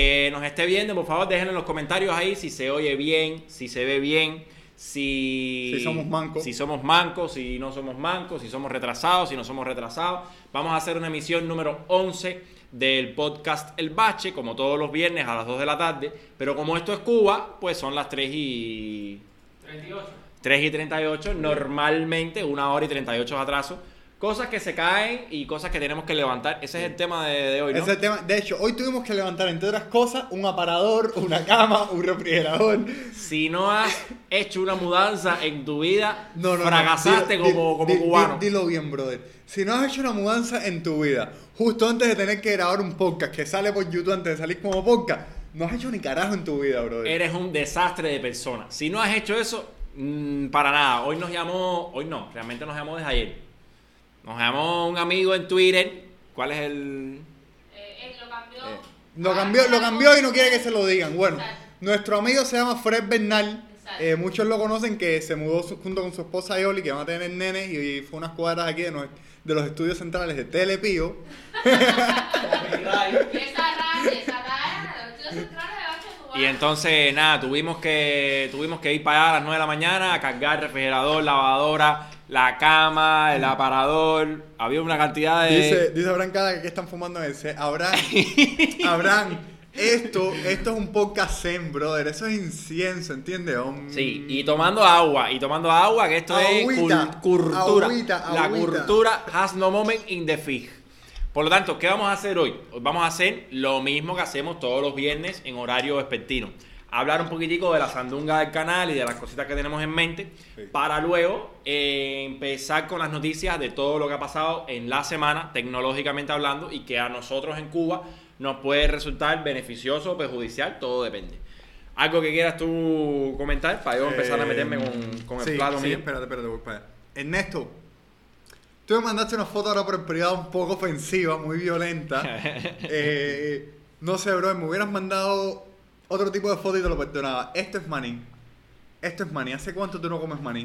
Eh, nos esté viendo, por favor, déjenlo en los comentarios ahí si se oye bien, si se ve bien, si, Si somos mancos. si somos mancos, si no somos mancos, si somos retrasados, si no somos retrasados. Vamos a hacer una emisión número 11 del podcast El Bache, como todos los viernes a las 2 de la tarde. Pero como esto es Cuba, pues son las 3 y 38. 3 y 38, normalmente una hora y 38 de atraso. Cosas que se caen y cosas que tenemos que levantar. Ese es el tema de, de hoy, ¿no? Ese es el tema. De hecho, hoy tuvimos que levantar, entre otras cosas, un aparador, una cama, un refrigerador. Si no has hecho una mudanza en tu vida, No, no, no. fracasaste Dilo- como, cubano. di- Dilo bien, brother. Si no has hecho una mudanza en tu vida, justo antes de tener que grabar un podcast que sale por YouTube antes de salir como podcast, no has hecho ni carajo en tu vida, brother. Eres un desastre de persona. Si no has hecho eso, mm, para nada. Hoy nos llamó, hoy no, realmente nos llamó desde ayer. Nos llamó un amigo en Twitter. ¿Cuál es el...? Eh, él lo cambió. Eh, Lo cambió, lo cambió y no quiere que se lo digan. Bueno, nuestro amigo se llama Fred Bernal. Eh, muchos lo conocen que se mudó su- junto con su esposa Yoli, que van a tener nenes, y, fue unas cuadras aquí de, de los estudios centrales de Telepío. Y esa raya, esa raya, los tíos centrales de Bache Cubano. Y entonces, nada, tuvimos que, tuvimos que ir para allá a las 9 de la mañana a cargar refrigerador, lavadora, la cama, el aparador. Había una cantidad de... Dice, dice Abraham Cada que están fumando ese. Abraham, Abraham, esto, esto es un podcast zen, brother. Eso es incienso, ¿entiendes? Sí, y tomando agua, y tomando agua, que esto Agüita, es cul- cultura. agüita, La agüita. cultura has no moment in the fig. Por lo tanto, ¿qué vamos a hacer hoy? Vamos a hacer lo mismo que hacemos todos los viernes en horario vespertino. Hablar un poquitico de la sandunga del canal y de las cositas que tenemos en mente, Sí. para luego eh, empezar con las noticias de todo lo que ha pasado en la semana, tecnológicamente hablando, y que a nosotros en Cuba nos puede resultar beneficioso o perjudicial, todo depende. ¿Algo que quieras tú comentar para yo empezar a meterme con, con el Eh, sí, plato sí, mío? espérate, espérate, voy para allá. Ernesto, tú me mandaste una foto ahora por el privado un poco ofensiva, muy violenta. Eh, no sé, bro, me hubieras mandado otro tipo de foto y te lo perdonaba. Esto es maní. Esto es maní. ¿Hace cuánto tú no comes maní?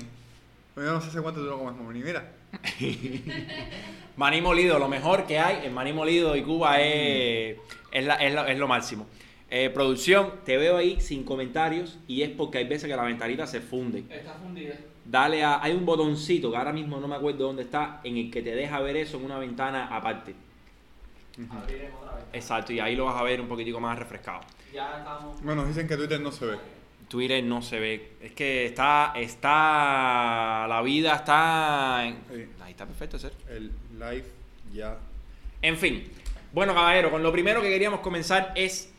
Yo no sé hace cuánto tú no comes maní. Mira. Maní molido, lo mejor que hay en maní molido y Cuba es, es, la- es la- es lo máximo. Eh, producción, te veo ahí sin comentarios y es porque hay veces que la ventanita se funde. Está fundida. Dale a. Hay un botoncito que ahora mismo no me acuerdo dónde está, en el que te deja ver eso en una ventana aparte. Abriremos otra vez. Exacto, y ahí lo vas a ver un poquitico más refrescado. Ya estamos. Bueno, dicen que Twitter no se ve. Twitter no se ve. Es que está. está la vida está. en- Sí. Ahí está perfecto, ser. El live ya. En fin. Bueno, caballero, con lo primero que queríamos comenzar es.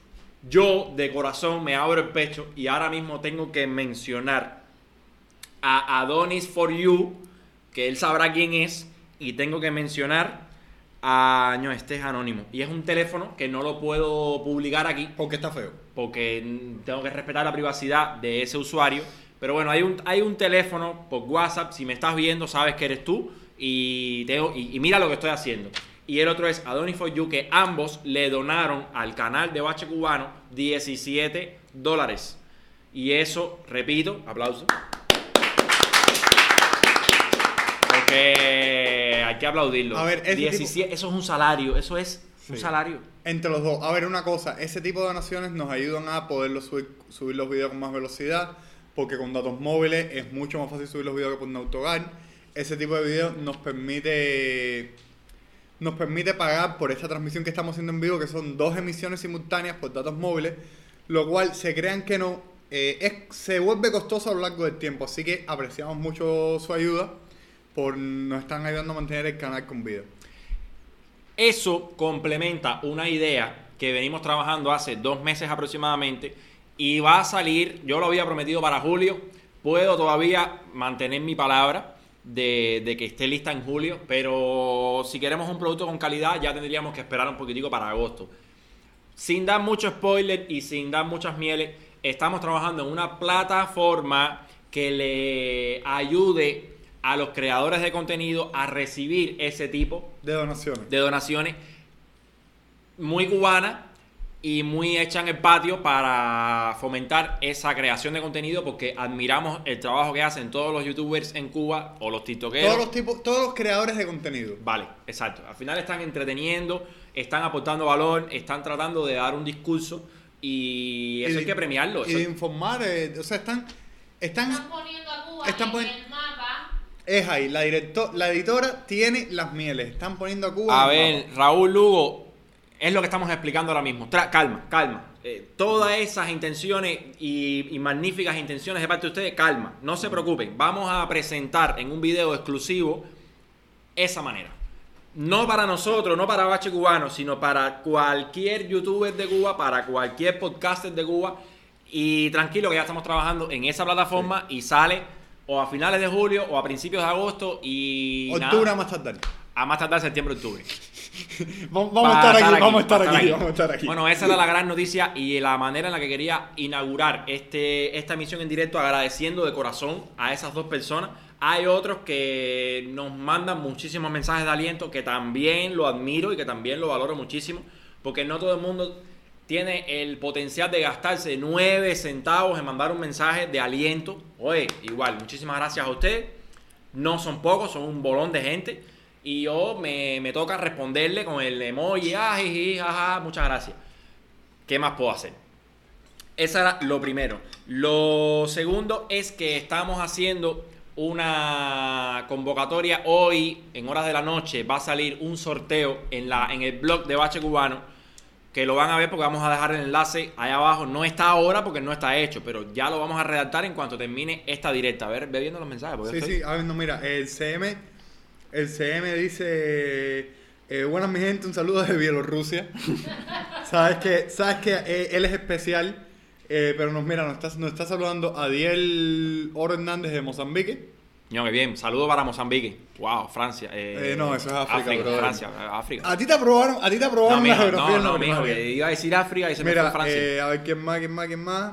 Yo, de corazón, me abro el pecho y ahora mismo tengo que mencionar a Adonis for You, que él sabrá quién es, y tengo que mencionar a. No, este es anónimo. Y es un teléfono que no lo puedo publicar aquí Porque está feo. porque tengo que respetar la privacidad de ese usuario. Pero bueno, hay un, hay un teléfono por WhatsApp, si me estás viendo sabes que eres tú y, tengo, y, y mira lo que estoy haciendo. Y el otro es Adonis for You, que ambos le donaron al canal de Bache Cubano 17 dólares. Y eso, repito, aplauso. Hay que aplaudirlo. A ver, ese 17, eso es un salario, eso es un salario. Entre los dos. A ver, una cosa. Ese tipo de donaciones nos ayudan a poderlo subir, subir los videos con más velocidad. Porque con datos móviles es mucho más fácil subir los videos que por un autogar. Ese tipo de videos nos permite nos permite pagar por esta transmisión que estamos haciendo en vivo, que son dos emisiones simultáneas por datos móviles, lo cual se crean que no, eh, es- se vuelve costoso a lo largo del tiempo. Así que apreciamos mucho su ayuda por nos están ayudando a mantener el canal con vida. Eso complementa una idea que venimos trabajando hace dos meses aproximadamente y va a salir, yo lo había prometido para julio, puedo todavía mantener mi palabra de, de que esté lista en julio, pero si queremos un producto con calidad ya tendríamos que esperar un poquitico para agosto. Sin dar mucho spoiler y sin dar muchas mieles, estamos trabajando en una plataforma que le ayude a los creadores de contenido a recibir ese tipo De donaciones. de donaciones muy cubana y muy hecha en el patio para fomentar esa creación de contenido porque admiramos el trabajo que hacen todos los youtubers en Cuba o los tiktokeros. Todos los tipos, todos los creadores de contenido. Vale, exacto. Al final están entreteniendo, están aportando valor, están tratando de dar un discurso y eso de- hay que premiarlo. Y Eso- de informar, eh, o sea, están, Están están, poniendo a Cuba Están en poni- el mapa. Es ahí, la directo, la editora tiene las mieles, están poniendo a Cuba A ver. Raúl Lugo, es lo que estamos explicando ahora mismo. Tra- calma, calma. Eh, todas esas intenciones y, y magníficas intenciones de parte de ustedes, calma, no se preocupen. Vamos a presentar en un video exclusivo esa manera. No para nosotros, no para Bache Cubano, sino para cualquier youtuber de Cuba, para cualquier podcaster de Cuba. Y tranquilo que ya estamos trabajando en esa plataforma y sale o a finales de julio o a principios de agosto y Octubre a más tardar. a más tardar septiembre octubre. Vamos, vamos estar aquí, vamos a estar aquí, vamos a estar aquí. Bueno, esa era la gran noticia y la manera en la que quería inaugurar este, esta emisión en directo agradeciendo de corazón a esas dos personas. Hay otros que nos mandan muchísimos mensajes de aliento que también lo admiro y que también lo valoro muchísimo porque no todo el mundo tiene el potencial de gastarse nueve centavos en mandar un mensaje de aliento. Oye, igual, muchísimas gracias a ustedes. No son pocos, son un bolón de gente. Y yo me, me toca responderle con el emoji, jiji, jaja, muchas gracias. ¿Qué más puedo hacer? Esa era lo primero. Lo segundo es que estamos haciendo una convocatoria hoy, en horas de la noche, va a salir un sorteo en, la, en el blog de Bache Cubano, que lo van a ver porque vamos a dejar el enlace ahí abajo. No está ahora porque no está hecho, pero ya lo vamos a redactar en cuanto termine esta directa. A ver, ve viendo los mensajes. Sí, estoy- sí, a ver, no, mira, el CM, el CM dice, eh, buenas mi gente, un saludo de Bielorrusia. sabes que, sabes que eh, él es especial, eh, pero nos mira, nos está, nos está saludando Adiel Oro Hernández de Mozambique. No, qué bien. Saludo para Mozambique. Wow, Francia. Eh, Eh, no, eso es África, brother. Francia, eh, África. A ti te aprobaron, a ti te No, aprobaron la mijo, geografía no, la no, mijo, que iba a decir África y se me Mira, fue Francia. eh, a ver quién más, quién más, quién más.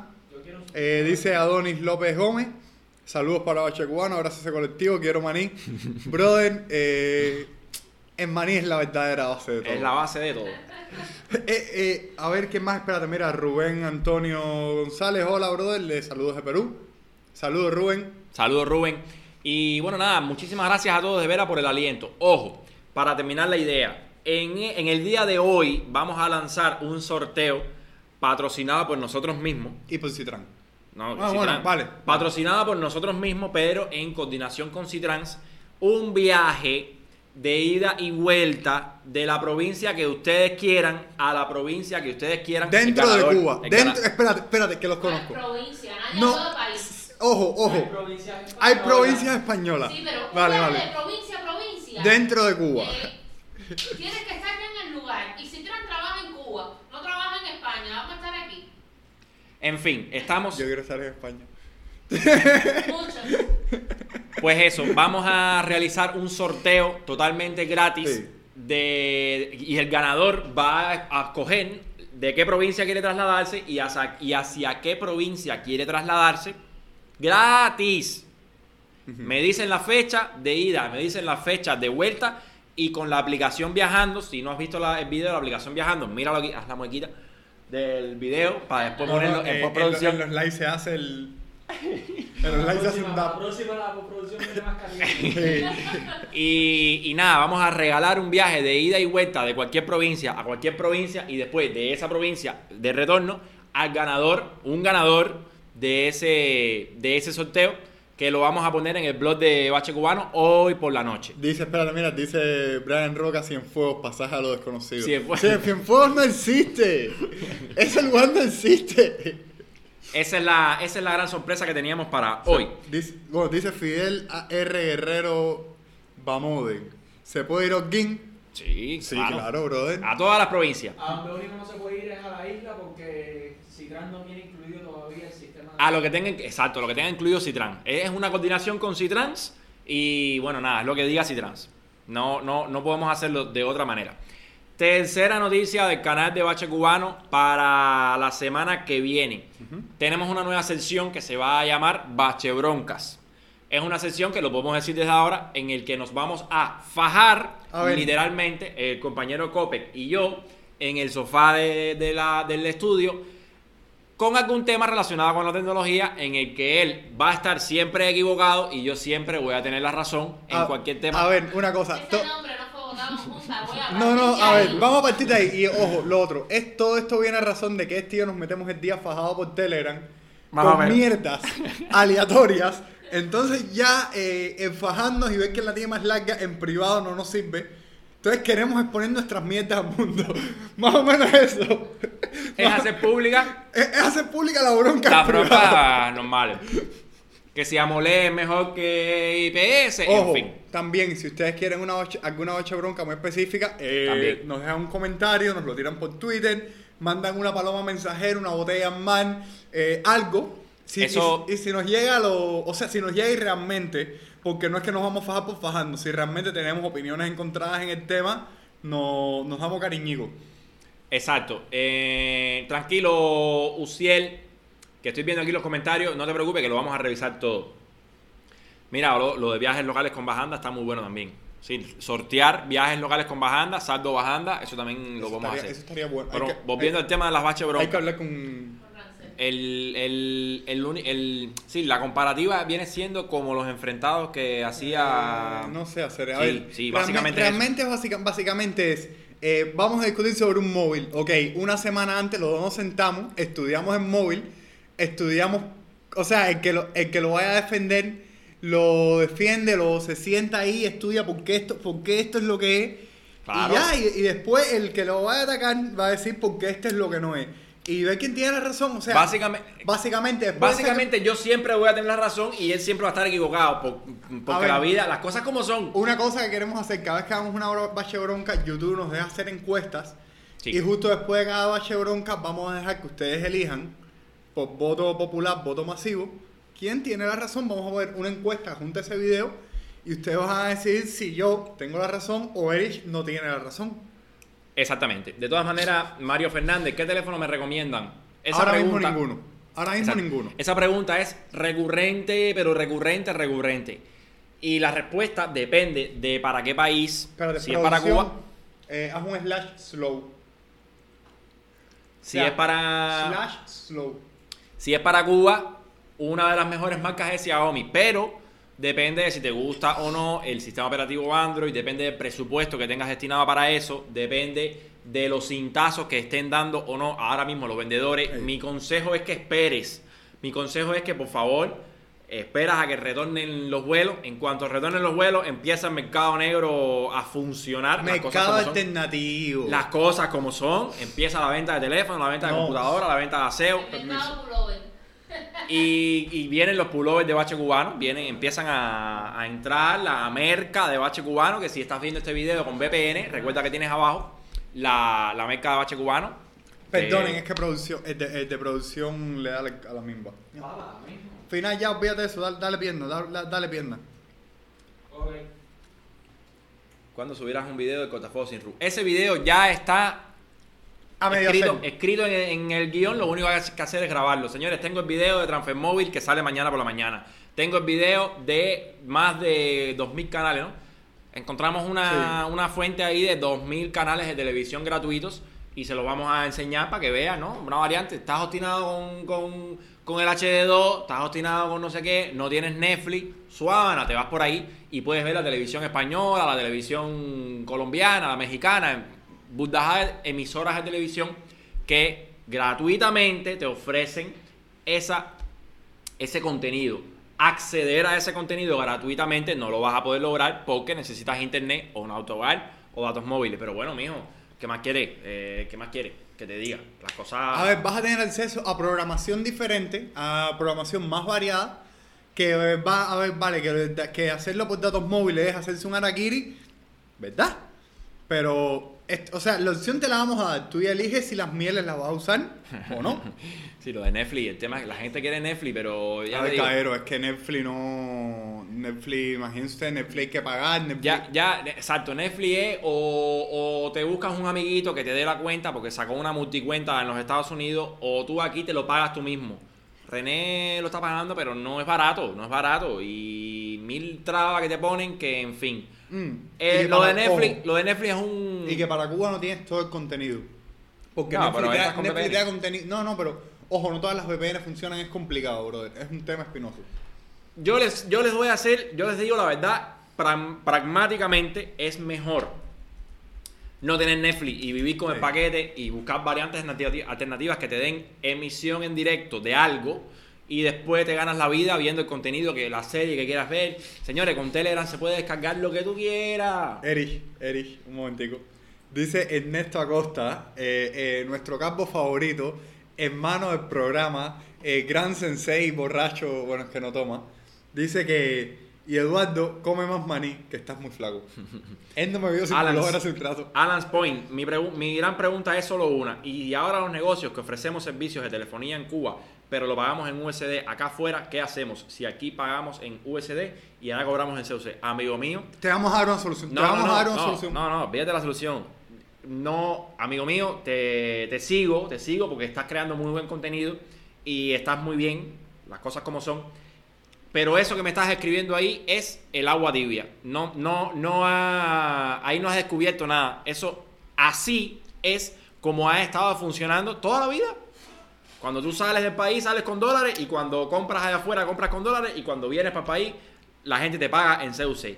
Eh, dice Adonis López Gómez. Saludos para Bache Cubano, gracias a ese colectivo, quiero maní. Brother, eh, el maní es la verdadera base de todo. es la base de todo. Eh, eh, a ver quién más, espérate, mira, Rubén Antonio González, hola brother, le saludos de Perú. Saludos Rubén. Saludos, Rubén. Y bueno, nada, muchísimas gracias a todos de veras por el aliento. Ojo, para terminar la idea, en, en el día de hoy vamos a lanzar un sorteo patrocinado por nosotros mismos. Y por Citran. No, Ah, Citrans. bueno, vale. Patrocinada por nosotros mismos, pero en coordinación con Citrans, un viaje de ida y vuelta de la provincia que ustedes quieran a la provincia que ustedes quieran. Dentro de Cuba. Dentro, espérate, espérate, que los No conozco. provincia, nadie No. país. Ojo, ojo. provincias Hay españolas. provincias españolas. Sí, pero Vale, vale. de provincia a provincia. Dentro de Cuba. eh, tienes que estar en el lugar. Y si Trump trabaja en Cuba, no trabaja en España, vamos a estar aquí. En fin, estamos. Yo quiero estar en España. Pues eso, vamos a realizar un sorteo totalmente gratis Sí. de y el ganador va a escoger de qué provincia quiere trasladarse y hacia, y hacia qué provincia quiere trasladarse gratis. Me dicen la fecha de ida, me dicen la fecha de vuelta y con la aplicación viajando, si no has visto la- el video de la aplicación viajando, míralo aquí, haz la muequita del video para después No, no, ponerlo eh, en en, postproducción. los lives se hace el. En los se hace un próxima, la próxima la postproducción viene más caliente. Sí. Y, y nada, vamos a regalar un viaje de ida y vuelta de cualquier provincia a cualquier provincia y después de esa provincia de retorno al ganador, un ganador de ese, de ese sorteo que lo vamos a poner en el blog de Bache Cubano hoy por la noche. Dice, espérate, mira, dice Brian Roca, Cienfuegos, pasaje a lo desconocido. Cienfuegos. No existe. Ese lugar no existe. Esa es la, esa es la gran sorpresa que teníamos para hoy. Dice, bueno, dice Fidel R. Guerrero Bamode. ¿Se puede ir a Holguín? Sí, Sí, claro. claro, brother. A todas las provincias. A donde único no se puede ir es a la isla porque Citran no tiene incluido todavía el sistema de... A lo que tengan, exacto, lo que tenga incluido Citrans. Es una coordinación con Citrans y bueno, nada, es lo que diga Citrans. No, no, no podemos hacerlo de otra manera. Tercera noticia del canal de Bache Cubano para la semana que viene. Tenemos una nueva sección que se va a llamar Bache Broncas. Es una sección que lo podemos decir desde ahora en el que nos vamos a fajar A literalmente el compañero Copec y yo en el sofá de, de la- del estudio con algún tema relacionado con la tecnología en el que él va a estar siempre equivocado y yo siempre voy a tener la razón en A- cualquier tema. A ver, una cosa. Ese to- nombre no fue votado junta, voy a No, a ver, vamos a partir de ahí. Y ojo, lo otro. Es, todo esto viene a razón de que este yo nos metemos el día fajado por Telegram Más o con menos. mierdas aleatorias. Entonces ya eh, en fajarnos y ver que la tiene más larga en privado no nos sirve. Entonces queremos exponer nuestras mierdas al mundo. más o menos eso. es hacer pública Es, es hacer pública la bronca. privado. broncas normales. Que si Amolé es mejor que IPS, Ojo, en fin. también, si ustedes quieren una alguna bache bronca muy específica, eh, nos dejan un comentario, nos lo tiran por Twitter, mandan una paloma mensajera, una botella en man, eh, algo. Si, Eso- y, y si nos llega lo. O sea, si nos llega y realmente, porque no es que nos vamos a fajar por fajarnos, si realmente tenemos opiniones encontradas en el tema, no, nos damos cariñico. Exacto. Eh, tranquilo, Uciel, que estoy viendo aquí los comentarios. No te preocupes, que lo vamos a revisar todo. Mira, lo, lo de viajes locales con bajanda está muy bueno también. Sí, sortear viajes locales con bajanda, saldo bajanda, eso también lo Eso vamos a hacer. Eso estaría bueno. Pero que, volviendo hay- al tema de las baches hay que hablar con. El, el, el, sí, la comparativa viene siendo como los enfrentados que hacía... Eh, no sé hacer. A Sí, ver, sí, básicamente Realmente, básicamente es. eh, vamos a discutir sobre un móvil. Ok, una semana antes los dos nos sentamos, estudiamos el móvil, estudiamos. O sea, el que lo, el que lo vaya a defender lo defiende, lo se sienta ahí, estudia por qué esto, por qué esto es lo que es. Claro. Y ya, y, y después el que lo vaya a atacar va a decir por qué esto es lo que no es. Y ver quién tiene la razón. O sea, Básicamente, básicamente, básicamente yo siempre voy a tener la razón y él siempre va a estar equivocado. por- porque ver. la vida, las cosas como son. Una cosa que queremos hacer, cada vez que hagamos una bache bronca, YouTube nos deja hacer encuestas. Sí. Y justo después de cada bache bronca, vamos a dejar que ustedes elijan, por voto popular, voto masivo, quién tiene la razón. Vamos a ver una encuesta junto a ese video. Y ustedes van a decidir si yo tengo la razón o Erich no tiene la razón. Exactamente. De todas maneras, Mario Fernández, ¿qué teléfono me recomiendan? Ahora mismo ninguno. Ahora mismo ninguno. Esa pregunta es recurrente, pero recurrente, recurrente. Y la respuesta depende de para qué país. Si es para Cuba, eh, haz un slash slow. si O sea, es para Slash slow. si es para Cuba, una de las mejores marcas es Xiaomi, pero depende de si te gusta o no el sistema operativo Android, depende del presupuesto que tengas destinado para eso, depende de los cintazos que estén dando o no ahora mismo los vendedores. Mi consejo es que esperes. Mi consejo es que por favor esperas a que retornen los vuelos. En cuanto retornen los vuelos, empieza el mercado negro a funcionar. las cosas Mercado como son. alternativo. Las cosas como son, empieza la venta de teléfono, la venta de No. computadora, la venta de aseo. El mercado. Y, y vienen los pullovers de bache cubano, vienen, empiezan a, a entrar la merca de bache cubano, que si estás viendo este video con VPN, recuerda que tienes abajo la, la merca de bache cubano. Perdonen, Eh, es que producción, el de, el de producción le da a la misma. Final ya, olvídate de eso, dale, dale pierna, dale, dale pierna. Ok. Cuando subieras un video de Cortafuegos sin Ru. Ese video ya está A medio escrito, hacer. escrito en, en el guion, lo único que hay que hacer es grabarlo. Señores, tengo el video de Transfer Móvil que sale mañana por la mañana. Tengo el video de más de 2.000 canales, ¿no? Encontramos una, una fuente ahí de 2.000 canales de televisión gratuitos y se los vamos a enseñar para que vean, ¿no? Una variante. Estás obstinado con, con, con el HD2, estás obstinado con no sé qué, no tienes Netflix, suávana, te vas por ahí y puedes ver la televisión española, la televisión colombiana, la mexicana, burdas emisoras de televisión que gratuitamente te ofrecen esa, ese contenido. Acceder a ese contenido gratuitamente no lo vas a poder lograr porque necesitas internet o un autobar o datos móviles. Pero bueno, mijo, ¿qué más quieres? Eh, ¿Qué más quieres? Que te diga. Las cosas. A ver, vas a tener acceso a programación diferente, a programación más variada, que eh, va a ver, vale, que, hacerlo por datos móviles es hacerse un Arakiri, ¿verdad? Pero, o sea, la opción te la vamos a dar. Tú ya eliges si las mieles las vas a usar o no. Sí, lo de Netflix. El tema es que la gente quiere Netflix, pero ya a te ver, digo, caballero, es que Netflix no. Netflix, imagínense usted, Netflix hay que pagar. Netflix. Ya, ya, exacto, Netflix es o, o te buscas un amiguito que te dé la cuenta porque sacó una multicuenta en los Estados Unidos o tú aquí te lo pagas tú mismo. René lo está pagando, pero no es barato, no es barato. Y mil trabas que te ponen que, en fin. Mm. Eh, lo, de Netflix, ojo, lo de Netflix es un... Y que para Cuba no tienes todo el contenido. Porque No, Netflix, pero da- con Netflix da contenido. No, no, pero ojo, no todas las VPN funcionan, es complicado, brother. Es un tema espinoso. Yo les, yo les voy a hacer, yo les digo la verdad, pragmáticamente es mejor no tener Netflix y vivir con el paquete y buscar variantes alternati- alternativas que te den emisión en directo de algo y después te ganas la vida viendo el contenido que la serie que quieras ver. Señores, con Telegram se puede descargar lo que tú quieras. Erich, Erich, un momentico. Dice Ernesto Acosta, eh, eh, nuestro campo favorito, hermano del programa, eh, gran sensei, borracho, bueno, es que no toma. Dice que, y Eduardo, come más maní, que estás muy flaco. Él no me vio sin Alan, pullover hace un trato. Alan's Point, mi, gran pregunta es solo una. Y ahora los negocios que ofrecemos servicios de telefonía en Cuba, pero lo pagamos en USD acá afuera, ¿qué hacemos? Si aquí pagamos en USD y ahora cobramos en CUC. Amigo mío, Te vamos a dar una solución. no, te vamos no, a dar una solución. no, no, fíjate la solución. No, amigo mío, te, te sigo, te sigo porque estás creando muy buen contenido y estás muy bien, las cosas como son. Pero eso que me estás escribiendo ahí es el agua tibia. No, no, no ha- ahí no has descubierto nada. Eso así es como ha estado funcionando toda la vida. Cuando tú sales del país, sales con dólares y cuando compras allá afuera, compras con dólares y cuando vienes para el país, la gente te paga en CUC.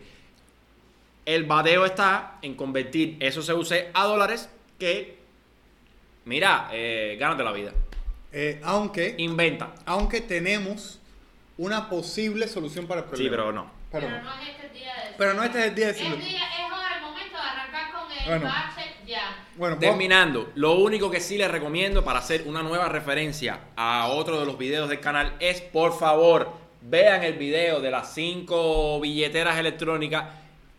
El bateo está en convertir esos CUC a dólares que, mira, eh, gánate la vida. Eh, aunque, Inventa. aunque tenemos una posible solución para el problema. Sí, pero no. Pero Pero no. es este el día de. Pero no este es el día de Es, decirlo. día, es ahora el momento de arrancar con el Bueno. bache ya. Bueno, Terminando, lo único que sí les recomiendo para hacer una nueva referencia a otro de los videos del canal es, por favor, vean el video de las cinco billeteras electrónicas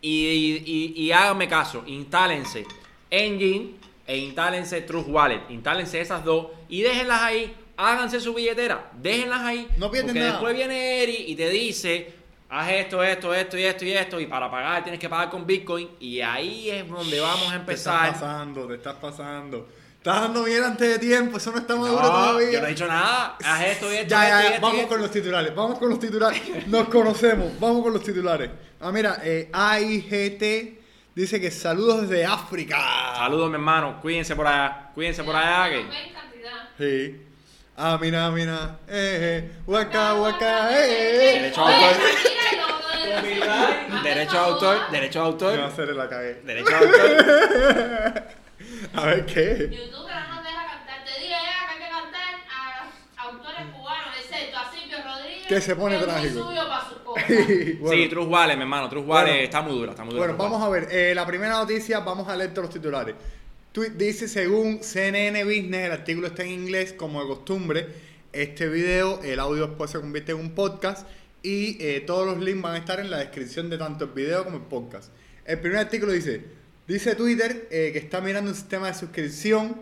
y, y- y háganme caso, instálense Engine e instálense Trust Wallet, instálense esas dos y déjenlas ahí, háganse su billetera, déjenlas ahí, No pierden porque nada. después viene Eri y te dice, haz esto, esto, esto y esto y esto y para pagar tienes que pagar con Bitcoin y ahí es donde vamos a Te empezar. estás pasando, te estás pasando. Estás dando bien antes de tiempo, eso no está maduro No, todavía. yo no he dicho nada. Haz esto y esto. Ya, ya, ya, esto, vamos esto. con los titulares, vamos con los titulares. Nos conocemos, vamos con los titulares. Ah, mira, eh, AIGT dice que saludos desde África. Saludos, mi hermano. Cuídense por allá. Cuídense por allá. Que... Sí. Ah, mira, mira. Eh, eh. Waka, waka, eh, eh. Derecho a autor. Derecho a autor. Derecho a Me va a autor. hacer la cagué. Derecho a autor. A ver qué. YouTube no nos deja cantar. Te dije ya que hay que cantar a autores cubanos, excepto a Silvio Rodríguez. Que se pone es muy trágico. Bueno. Sí, True Wallet, mi hermano. True Wallet Bueno. está muy dura. Está muy dura. Bueno, vamos a ver. eh, la primera noticia, vamos a leer todos los titulares. Tweet dice, según CNN Business, el artículo está en inglés, como de costumbre. Este video, el audio después se convierte en un podcast y eh, todos los links van a estar en la descripción de tanto el video como el podcast. El primer artículo dice, dice Twitter eh, que está mirando un sistema de suscripción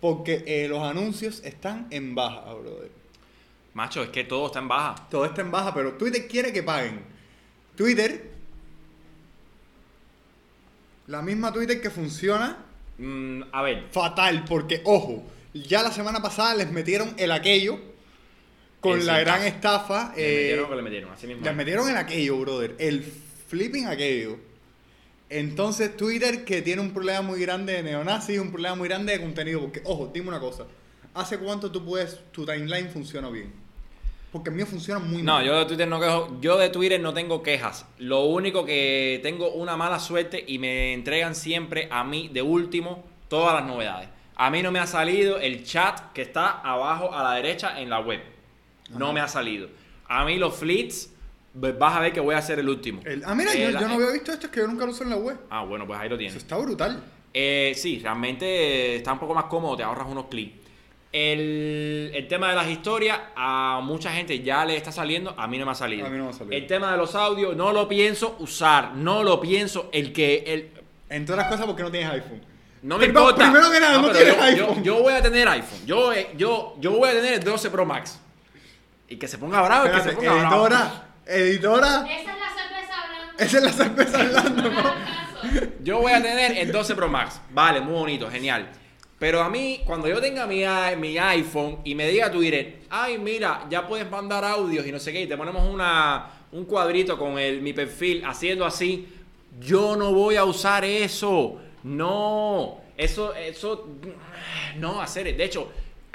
porque eh, los anuncios están en baja, brother. Macho, es que todo está en baja. Todo está en baja, pero Twitter quiere que paguen. Twitter, la misma Twitter que funciona Mm, a ver. fatal, porque ojo, ya la semana pasada les metieron el aquello con la gran estafa. Le eh, metieron lo que le metieron. Así mismo. les metieron el aquello, brother. El flipping aquello. Entonces Twitter que tiene un problema muy grande de neonazis, un problema muy grande de contenido. Porque, ojo, dime una cosa. ¿Hace cuánto tú puedes, tu timeline funciona bien? Porque el mío funciona muy No, mal. yo de Twitter no quejo, yo de Twitter no tengo quejas. Lo único que tengo una mala suerte y me entregan siempre a mí de último todas las novedades. A mí no me ha salido el chat que está abajo a la derecha en la web. No me ha salido. A mí los pues, vas a ver que voy a ser el último. El- ah, mira, Eh, yo, la- yo no había visto esto, es que yo nunca lo uso en la web. Ah, bueno, pues ahí lo Eso tienes. está brutal. Eh, sí, realmente está un poco más cómodo, te ahorras unos clics. El, el tema de las historias, a mucha gente ya le está saliendo, a mí no me ha salido. A mí no me ha salido. El tema de los audios, no lo pienso usar, no lo pienso. El que. El, Entre otras cosas porque no tienes iPhone. no me importa. primero que nada, no tienes yo, iPhone. Yo, yo voy a tener iPhone. Yo, eh, yo, yo voy a tener el 12 Pro Max. Y que se ponga bravo, el que se Espérate, ponga bravo. Editora. Esa es la cerveza hablando. Esa es la cerveza hablando. Yo voy a tener el 12 Pro Max. Vale, muy bonito, genial. Pero a mí, cuando yo tenga mi, mi iPhone y me diga Twitter, ay, mira, ya puedes mandar audios y no sé qué, y te ponemos una, un cuadrito con el, mi perfil haciendo así, yo no voy a usar eso. No, eso, eso, no hacer. De hecho,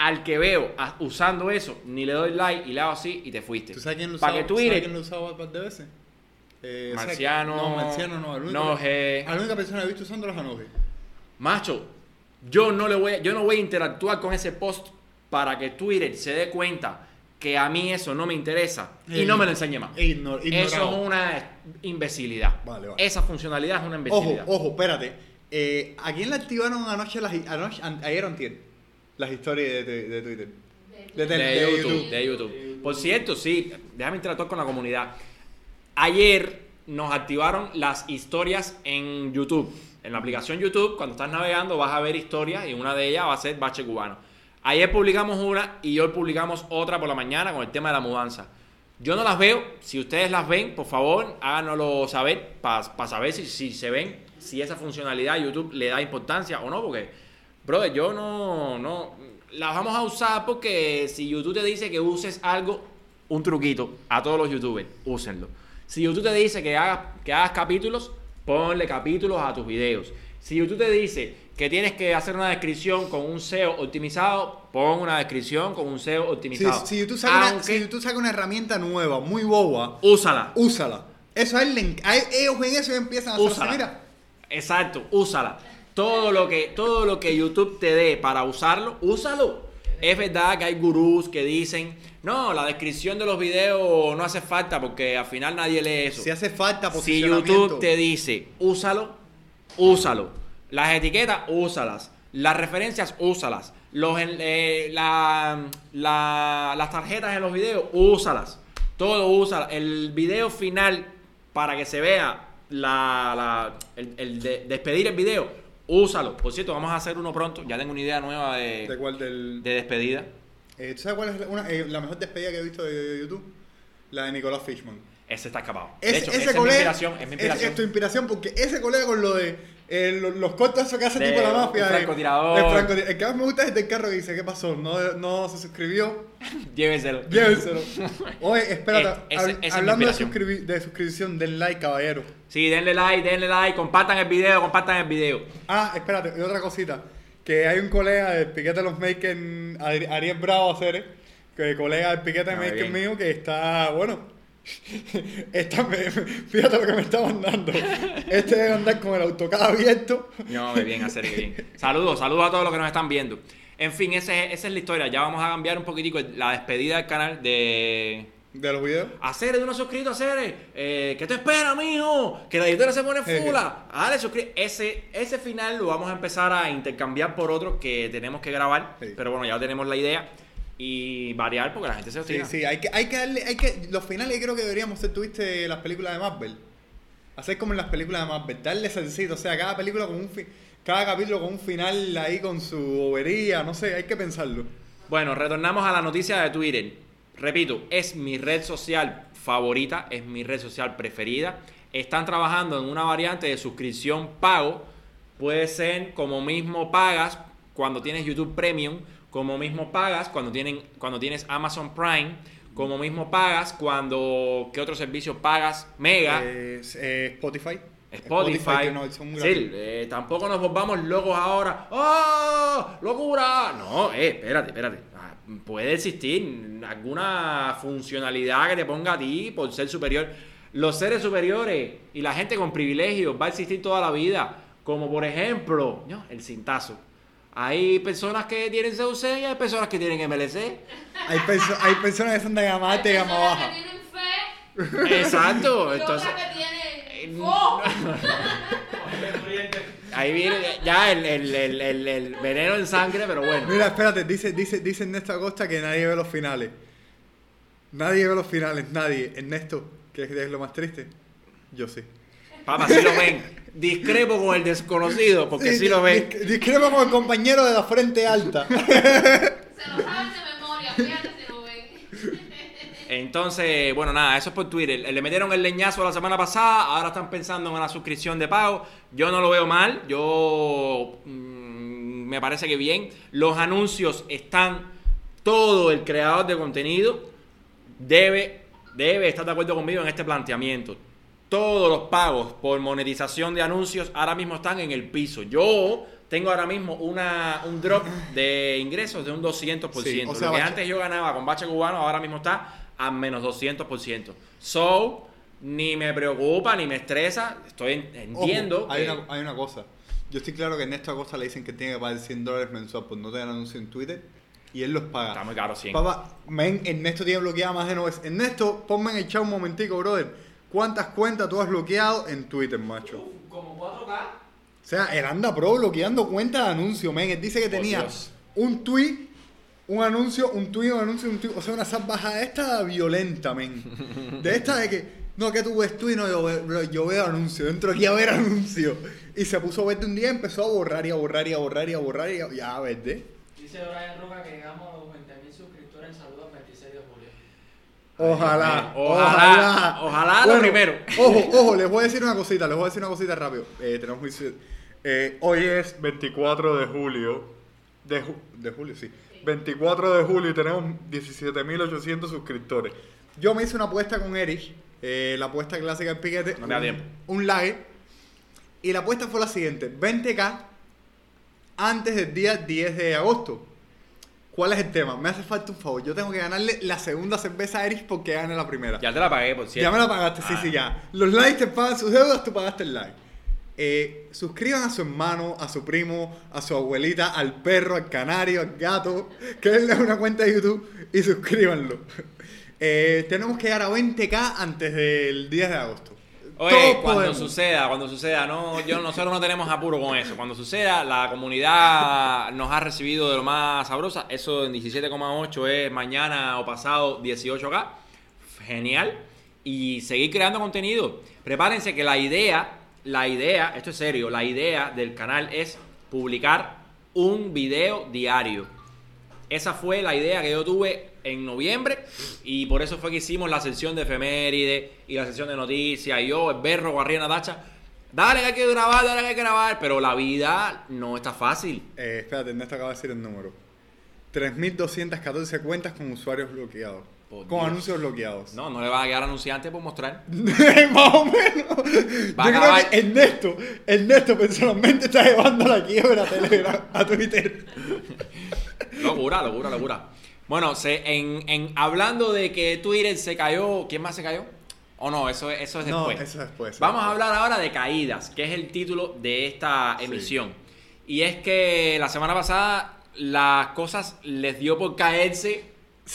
al que veo a- usando eso, ni le doy like y le hago así y te fuiste. ¿Tú sabes quién lo usaba? que ¿Sabes Twitter, quién lo usaba un par de veces? Eh, ¿sabes Marciano? No, Marciano no. Único- Noje. A la única persona que he visto usando los Anoje. macho, yo no le voy, a- yo no voy a interactuar con ese post para que Twitter se dé cuenta que a mí eso no me interesa y Eh, no me lo enseñe más. Ignor- Eso es una imbecilidad. Vale, vale. Esa funcionalidad es una Ojo, imbecilidad. ojo, espérate. Eh, ¿A quién le activaron anoche, las, anoche an- ayer o las historias de, Twitter? De, de, de YouTube, YouTube. de YouTube. Por cierto, sí, déjame interactuar con la comunidad. Ayer nos activaron las historias en YouTube. En la aplicación YouTube, cuando estás navegando, vas a ver historias y una de ellas va a ser Bache Cubano. Ayer publicamos una y hoy publicamos otra por la mañana con el tema de la mudanza. Yo no las veo. Si ustedes las ven, por favor, háganoslo saber para saber si, si se ven, si esa funcionalidad YouTube le da importancia o no. Porque, brother, yo no, no. Las vamos a usar porque si YouTube te dice que uses algo, un truquito a todos los YouTubers, úsenlo. Si YouTube te dice que hagas, que hagas capítulos, ponle capítulos a tus videos. Si YouTube te dice que tienes que hacer una descripción con un SEO optimizado, pon una descripción con un SEO optimizado. si YouTube saca una, Aunque si YouTube saca una herramienta nueva, muy boba, úsala. úsala. Eso a él a ellos ven eso y empiezan a hacer mira. Exacto, úsala. Todo lo que todo lo que YouTube te dé para usarlo, úsalo. Es verdad que hay gurús que dicen, no, la descripción de los videos no hace falta porque al final nadie lee eso. Si hace falta Si. YouTube te dice, úsalo, úsalo. Las etiquetas, úsalas. Las referencias, úsalas. Los, eh, la- la- las tarjetas en los videos, úsalas. Todo úsala. El video final, para que se vea la, la- el, el de- despedir el video, úsalo. Por cierto, vamos a hacer uno pronto. Ya tengo una idea nueva de, ¿De cuál? Del, de despedida. eh, ¿Tú sabes cuál es la, una- eh, la mejor despedida que he visto de YouTube? La de Nicolás Fishman. Ese está escapado. Ese, de hecho, ese esa es mi inspiración. Es mi inspiración. es tu inspiración porque ese colega con lo de eh, lo- los cortos que hace De tipo la mafia. de- francotirador. El, francotira- el que más me gusta es el del carro que dice, ¿qué pasó? No, no se suscribió. Llévenselo. Llévenselo. Oye, espérate. Eh, es hablando de, suscribi- de suscripción, den like, caballero. Sí, denle like, denle like, compartan el video, compartan el video. Ah, espérate, y otra cosita. Que hay un colega del piquete de los makers, Ari- Ariel Bravo Aceres, que colega del piquete de Muy maker bien. mío, que está, bueno, me- me- fíjate lo que me está mandando. Este debe andar con el autocad abierto. No, bien, hacer bien. Saludos, saludos a todos los que nos están viendo. En fin, ese- esa es la historia. Ya vamos a cambiar un poquitico la despedida del canal de. De los videos. Hacer de unos suscritos, hacer. Eh, ¿Qué te espera, mijo? Que la editora se pone fula. Dale, suscríbete. Ese, ese final lo vamos a empezar a intercambiar por otro que tenemos que grabar. Sí. Pero bueno, ya tenemos la idea. Y variar porque la gente se Sí, obstina. sí, hay que, hay que darle, hay que, los finales creo que deberíamos hacer, tuviste las películas de Marvel. Hacer como en las películas de Marvel, darle sencillo, o sea, cada película con un fi- cada capítulo con un final ahí con su bobería, no sé, hay que pensarlo. Bueno, retornamos a la noticia de Twitter. Repito, es mi red social favorita, es mi red social preferida. Están trabajando en una variante de suscripción pago. Puede ser como mismo pagas cuando tienes YouTube Premium, como mismo pagas cuando, tienen, cuando tienes Amazon Prime, como mismo pagas cuando... ¿Qué otro servicio pagas? Mega. Eh, eh, Spotify. Spotify. que no, Sí, eh, tampoco nos volvamos locos ahora. ¡Oh! ¡Locura! No, eh, espérate, espérate. Ah, Puede existir alguna funcionalidad que te ponga a ti por ser superior. Los seres superiores y la gente con privilegios va a existir toda la vida. Como por ejemplo, no, el cintazo. Hay personas que tienen CUC y hay personas que tienen MLC. Hay, perso- hay personas que son de gama alta y gama personas baja. que tienen fe Exacto. y Entonces, otras que tienen fo. ahí viene ya el, el- el- el- el veneno en sangre, pero bueno. Mira, espérate, dice, dice, dice Ernesto Acosta que nadie ve los finales. Nadie ve los finales, nadie. Ernesto, ¿qué es lo más triste? Yo sí. Papá, sí lo ven. Discrepo con el desconocido, porque sí, lo ven. dis- Discrepo con el compañero de la frente alta. Se lo saben de memoria, fíjate si lo ven. Entonces, bueno, nada, eso es por Twitter. Le metieron el leñazo la semana pasada, ahora están pensando en una suscripción de pago. Yo no lo veo mal, yo mm, me parece que bien. Los anuncios están, todo el creador de contenido debe, debe estar de acuerdo conmigo en este planteamiento. Todos los pagos por monetización de anuncios ahora mismo están en el piso. Yo tengo ahora mismo una, un drop de ingresos de un 200%. Sí, o sea, Lo que Bache- antes yo ganaba con Bache Cubano ahora mismo está a menos 200%. So, ni me preocupa, ni me estresa. Estoy en- Ojo, entiendo. hay, que- una, hay una cosa. Yo estoy claro que Ernesto Acosta le dicen que tiene que pagar 100 dólares mensual por no tener anuncio en Twitter y él los paga. Está muy caro, 100. Papá, men, Ernesto tiene bloqueada más de 9. Ernesto, ponme en el chat un momentico, brother. ¿Cuántas cuentas tú has bloqueado en Twitter, macho? Uf, como 4K. O sea, él anda pro bloqueando cuentas de anuncio, men. Él dice que tenía un tweet, un anuncio, un tweet, un anuncio, un tweet. O sea, una salvajada esta violenta, men. De esta de que, no, que tú ves tweet, no, yo veo, bro, yo veo anuncio. Entro aquí a ver anuncio. Y se puso a ver de un día y empezó a borrar y a borrar y a borrar y a borrar y a, ya, ¿verdad? Dice Brian Roca que llegamos a los 20.000 suscriptores en saludos el 26 de julio. Ojalá, Ojalá, ojalá lo primero. Ojo, ojo, les voy a decir una cosita, les voy a decir una cosita rápido. Eh, tenemos eh, hoy es 24 de julio. De, ju- de julio, sí. 24 de julio y tenemos 17.800 suscriptores. Yo me hice una apuesta con Erich, eh, la apuesta clásica del piquete. No me da un- tiempo. Un live. Y la apuesta fue la siguiente: 20k antes del día 10 de agosto. ¿Cuál es el tema? Me hace falta un favor. Yo tengo que ganarle la segunda cerveza a Erich porque gane la primera. Ya te la pagué, por cierto. Ya me la pagaste, sí, Ah. sí, ya. Los likes te pagan sus deudas, tú pagaste el like. Eh, suscriban a su hermano, a su primo, a su abuelita, al perro, al canario, al gato. Créenle una cuenta de YouTube y suscríbanlo. Eh, tenemos que llegar a 20k antes del 10 de agosto. Oye, cuando podemos. suceda, cuando suceda, no, yo, nosotros no tenemos apuro con eso. Cuando suceda, la comunidad nos ha recibido de lo más sabrosa. Eso en 17,8 es mañana o pasado 18K. Genial. Y seguir creando contenido. Prepárense que la idea, la idea, esto es serio, la idea del canal es publicar un video diario. Esa fue la idea que yo tuve en noviembre y por eso fue que hicimos la sección de efeméride y la sección de noticias y yo, el berro, Guarriana Natacha. Dale que hay que grabar, dale que hay que grabar, pero la vida no está fácil. Eh, espérate, Ernesto acaba de decir el número. 3.214 cuentas con usuarios bloqueados. Por con Dios. anuncios bloqueados. No, no le va a quedar anunciante por mostrar. Más o menos. Yo Va a creo que Ernesto, Ernesto personalmente está llevando la quiebra a Telegram, a Twitter. Locura, locura, locura. Bueno, se, en, en, hablando de que Twitter se cayó, ¿quién más se cayó? O no, eso, es- eso es No, después. eso es después, Vamos a hablar ahora de caídas, que es el título de esta Sí. emisión. Y es que la semana pasada las cosas les dio por caerse.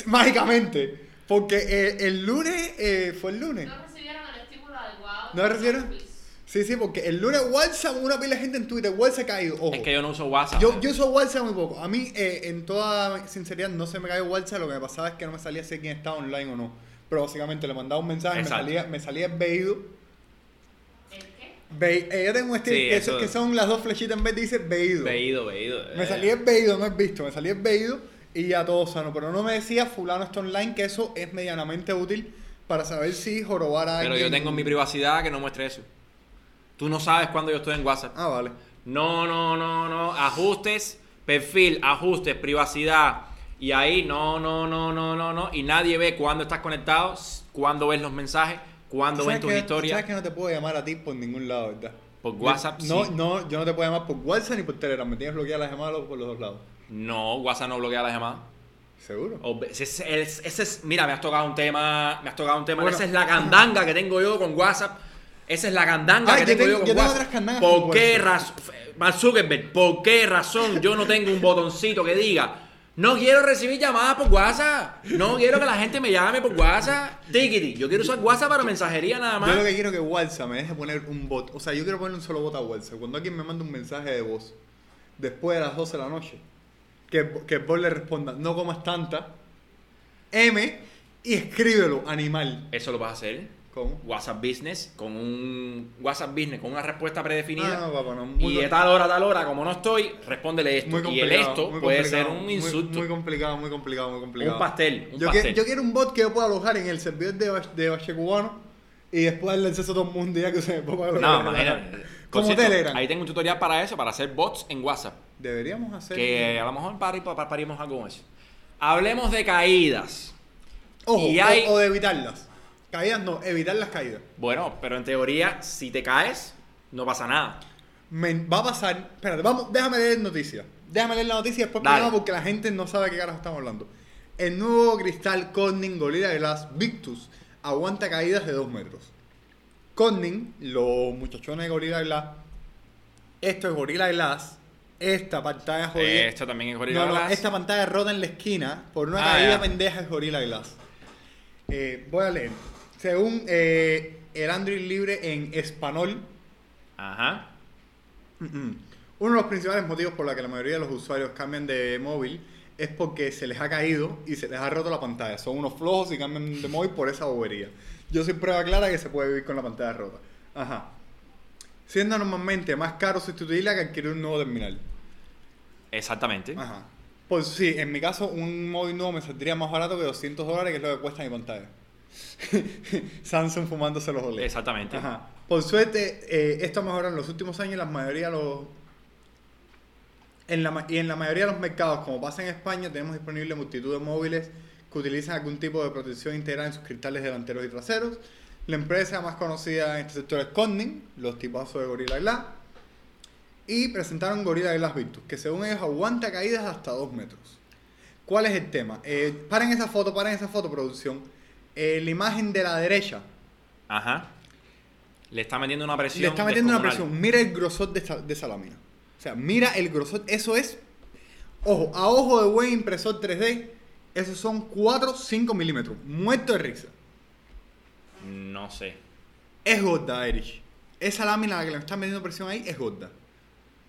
Mágicamente. Porque eh, el lunes, eh, fue el lunes. No recibieron el estímulo adecuado. ¿No recibieron? Sí, sí, porque el lunes WhatsApp, una pila de gente en Twitter, WhatsApp ha caído. Ojo. Es que yo no uso WhatsApp. Yo, yo uso WhatsApp muy poco. A mí, eh, en toda sinceridad, no se me cayó WhatsApp. Lo que me pasaba es que no me salía si quién estaba online o no. Pero básicamente le mandaba un mensaje, me Exacto. salía, me salía veído. ¿El qué? Ve- eh, yo tengo Sí, que, eso- que son las dos flechitas en vez dice veído. Veído, veído. Me eh. salía el veído, no es visto, me salía el veído y ya todo sano. Pero no me decía fulano está online, que eso es medianamente útil para saber si jorobar a Pero alguien. yo tengo mi privacidad que no muestre eso. Tú no sabes cuándo yo estoy en WhatsApp. Ah, vale. No, no, no, no. Ajustes, perfil, ajustes, privacidad. Y ahí no, no, no, no, no, no. Y nadie ve cuándo estás conectado, cuándo ves los mensajes, cuándo ven ¿Sabes tus historias. ¿Sabes que no te puedo llamar a ti por ningún lado, verdad? Por WhatsApp, No, sí. no, yo no te puedo llamar por WhatsApp ni por Telegram. Me tienes bloqueadas las llamadas por los dos lados. No, WhatsApp no bloquea las llamadas. ¿Seguro? O- Ese, es- es- ese es, mira, me has tocado un tema, me has tocado un tema. Bueno. Esa es la candanga que tengo yo con WhatsApp. Esa es la candanga que yo tengo yo con yo tengo WhatsApp. otras candangas ¿Por qué razón, Mark Zuckerberg, por qué razón yo no tengo un botoncito que diga no quiero recibir llamadas por WhatsApp, no quiero que la gente me llame por WhatsApp, Tickety, yo quiero usar WhatsApp para mensajería nada más. Yo lo que quiero es que WhatsApp me deje poner un bot. O sea, yo quiero poner un solo bot a WhatsApp. Cuando alguien me manda un mensaje de voz después de las 12 de la noche, que, que el bot le responda, no comas tanta, M, y escríbelo, animal. Eso lo vas a hacer. ¿Cómo? WhatsApp Business con un WhatsApp Business con una respuesta predefinida. Ah, no, papá, no. Muy y de tal hora tal hora, como no estoy, respóndele esto. Muy y el esto muy puede ser un insulto. Muy, complicado, muy complicado, muy complicado. Un pastel, un yo, pastel. Quiero, yo quiero un bot que yo pueda alojar en el servidor de, de Bache Cubano y después darle acceso a todo el mundo y ya que se me ponga No, imagínate. Como cierto, Telegram. Ahí tengo un tutorial para eso, para hacer bots en WhatsApp. Deberíamos hacer. Que a lo mejor para, algo con eso. Hablemos de caídas. Ojo, y o- hay- o, de evitarlas. Caídas no, evitar las caídas. Bueno, pero en teoría, si te caes, no pasa nada. Me- va a pasar. Espérate, vamos, déjame leer noticia. Déjame leer la noticia y después Dale. porque la gente no sabe de qué carajo estamos hablando. El nuevo cristal Corning Gorilla Glass Victus aguanta caídas de 2 metros. Corning, los muchachones de Gorilla Glass, esto es Gorilla Glass, esta pantalla jodida. Esto también es Gorilla No, no, Glass. esta pantalla rota en la esquina por una Ah, caída ya. pendeja es Gorilla Glass. Eh, voy a leer. Según eh, el Android libre en español, Ajá. Uno de los principales motivos por los que la mayoría de los usuarios cambian de móvil es porque se les ha caído y se les ha roto la pantalla. Son unos flojos y cambian de móvil por esa bobería. Yo soy prueba clara que se puede vivir con la pantalla rota. Ajá. Siendo normalmente más caro sustituirla que adquirir un nuevo terminal. Exactamente. Ajá. Pues sí, en mi caso un móvil nuevo me saldría más barato que 200 dólares, que es lo que cuesta mi pantalla. Samsung fumándose los OLED. Exactamente. Ajá. Por suerte, eh, esto ha mejorado en los últimos años. La mayoría de los. En la, ma- y en la mayoría de los mercados, como pasa en España, tenemos disponible multitud de móviles que utilizan algún tipo de protección integral en sus cristales delanteros y traseros. La empresa más conocida en este sector es Corning, los tipazos de Gorilla Glass. Y presentaron Gorilla Glass Victus, que según ellos aguanta caídas hasta 2 metros. ¿Cuál es el tema? Eh, paren esa foto, paren esa foto, producción. Eh, la imagen de la derecha Ajá. Le está metiendo una presión. Le está metiendo una presión. Mira el grosor de esa, de esa lámina. O sea, mira el grosor. Eso es. Ojo, a ojo de buen impresor 3D, esos son 4 5 milímetros. Muerto de risa. No sé. Es gorda, Erich. Esa lámina a la que le están metiendo presión ahí es gorda.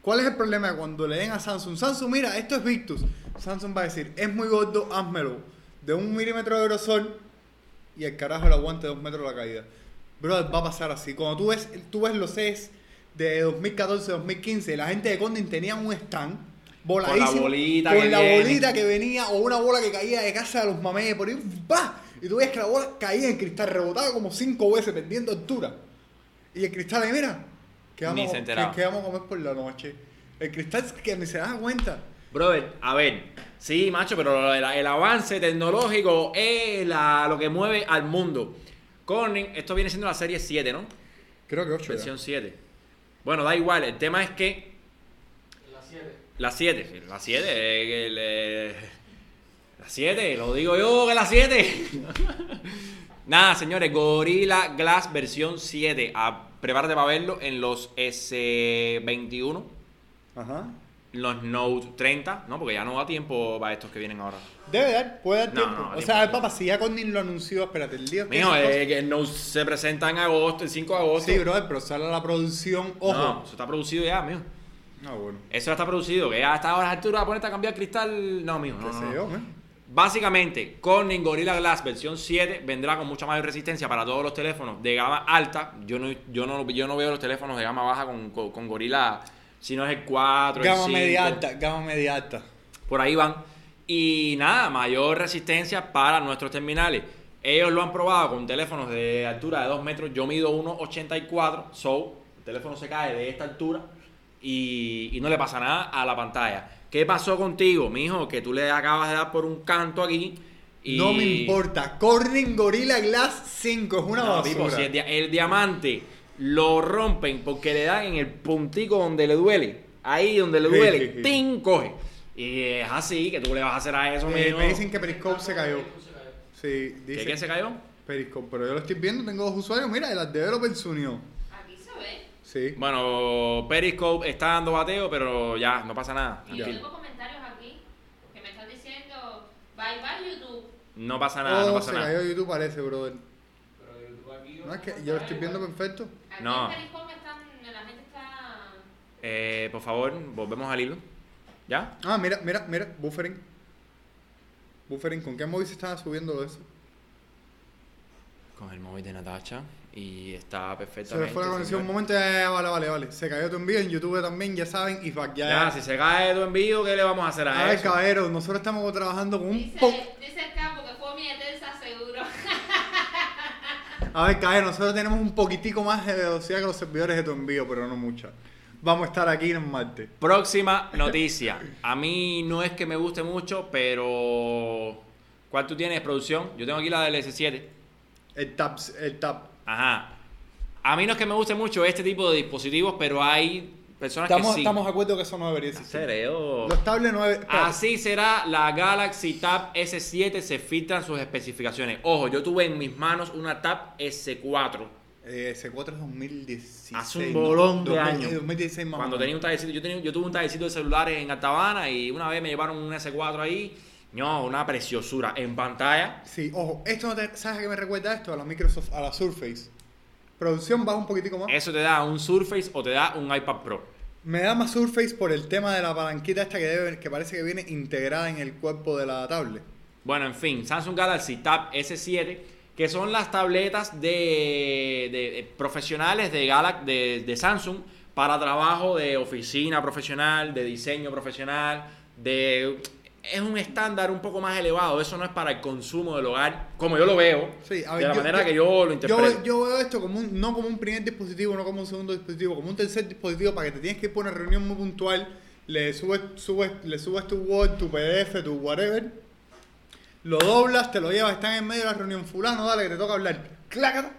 ¿Cuál es el problema? Cuando le den a Samsung, Samsung, mira, esto es Victus. Samsung va a decir, es muy gordo, házmelo. De un milímetro de grosor y el carajo le aguante dos metros la caída. Brother, va a pasar así. Cuando tú ves, tú ves los CES de 2014, 2015, la gente de Condin tenía un stand voladísimo. bolita con que la bolita que venía o una bola que caía de casa de los mamés por ahí, ¡bah! Y tú ves que la bola caía en cristal, rebotaba como cinco veces perdiendo altura. Y el cristal ahí, mira, ¿qué Ni vamos. ¿qué, qué vamos a comer por la noche? El cristal que ni se da cuenta. Brother, a ver, sí, macho, pero el, el avance tecnológico es la- lo que mueve al mundo. Corning, esto viene siendo la serie 7, ¿no? Creo que 8 Versión 7. Bueno, da igual, el tema es que Las 7. la 7, sí, la 7, eh, que le- la 7, lo digo yo que la 7. Nada, señores, Gorilla Glass versión 7. A, prepárate para verlo en los S21, Ajá. Los Note 30, ¿no? Porque ya no da tiempo para estos que vienen ahora. Debe dar, puede dar No, tiempo. no, o tiempo. sea, papá, si ya Condin lo anunció, espérate, el día que Mijo, esas eh, que el Note se presenta en agosto, el 5 de agosto. Sí, brother, pero sale la producción, ojo. No, eso está producido ya, mijo. Ah, bueno. Eso ya está producido, que ya hasta ahora altura ponerte a cambiar cristal. No, mijo, no, no, no. yo. Básicamente, Corning Gorilla Glass versión 7 vendrá con mucha mayor resistencia para todos los teléfonos de gama alta. Yo no, yo no, yo no veo los teléfonos de gama baja con, con, con Gorilla, si no es el 4, el Gama 5, media alta, gama media alta. por ahí van. Y nada, mayor resistencia para nuestros terminales. Ellos lo han probado con teléfonos de altura de 2 metros. Yo mido 1,84. So, el teléfono se cae de esta altura y, y no le pasa nada a la pantalla. ¿Qué pasó contigo, mijo? Que tú le acabas de dar por un canto aquí. Y... No me importa. Corning Gorilla Glass 5 es una No, basura. tipo, si el, dia- el diamante lo rompen porque le dan en el puntico donde le duele, ahí donde le duele. ¡ting! coge. Y es así que tú le vas a hacer a eso, Eh, me dicen que Periscope se cayó. Se cayó. Sí, ¿Qué, dice qué se cayó? Periscope, pero yo lo estoy viendo, tengo dos usuarios. Mira, el developer se unió. Aquí se ve. Sí. Bueno, Periscope está dando bateo, pero ya, no pasa nada. Y yo tengo comentarios aquí que me están diciendo bye bye YouTube. No pasa nada, no oh, pasa se nada. cayó YouTube, parece, brother. Pero YouTube aquí. No, es que yo lo estoy viendo perfecto. Aquí No. en Periscope están, la gente está... Eh, por favor, volvemos al hilo. ¿Ya? Ah, mira, mira, mira, buffering. Buffering, ¿con qué móvil se estaba subiendo eso? Con el móvil de Natacha y está Se perfectamente. le fue la conexión un momento, ya, ya, vale, vale, vale. Se cayó tu envío en YouTube también, ya saben, y fuck, ya. Ya, si se cae tu envío, ¿qué le vamos a hacer a, A ver, eso? caballero, nosotros estamos trabajando con un Dice, dice el campo que fue mi eterza seguro. A ver, caballero, nosotros tenemos un poquitico más de velocidad que los servidores de tu envío, pero no mucha. Vamos a estar aquí en Marte. Próxima noticia. A mí no es que me guste mucho, pero. ¿Cuál tú tienes, producción? Yo tengo aquí la del S7. El el tab. Ajá. A mí no es que me guste mucho este tipo de dispositivos, pero hay personas Estamos, que sí. estamos de acuerdo que eso no debería existir. Creo. Los tablets no. Así será la Galaxy Tab S7, se filtran sus especificaciones. Ojo, yo tuve en mis manos una Tab S4 Eh, S4 es 2016. Hace un ¿no? bolón de 2000, años. eh, 2016 más cuando tenía un tallecito. Yo, tenía, yo tuve un tallecito de celulares en Altabana y una vez me llevaron un S4 ahí. No, una preciosura. En pantalla, Sí, ojo, esto no te, ¿sabes a qué me recuerda esto? A la Microsoft, a la Surface. Producción baja un poquitico más. eso te da un Surface o te da un iPad Pro. Me da más Surface por el tema de la palanquita esta que debe, que parece que viene integrada en el cuerpo de la tablet. Bueno, en fin, Samsung Galaxy Tab S7, que son las tabletas de, de- de profesionales de, Galax, de, de Samsung para trabajo de oficina profesional, de diseño profesional, de es un estándar un poco más elevado. Eso no es para el consumo del hogar, como yo lo veo, Sí, a de la yo- manera yo- que yo lo Yo, interpreto. yo veo esto como un, no como un primer dispositivo, no como un segundo dispositivo, como un tercer dispositivo para que te tienes que ir por una reunión muy puntual, le subes, subes, le subes tu Word, tu PDF, tu whatever, lo doblas, te lo llevas, están en medio de la reunión, fulano, dale, que te toca hablar, clácata,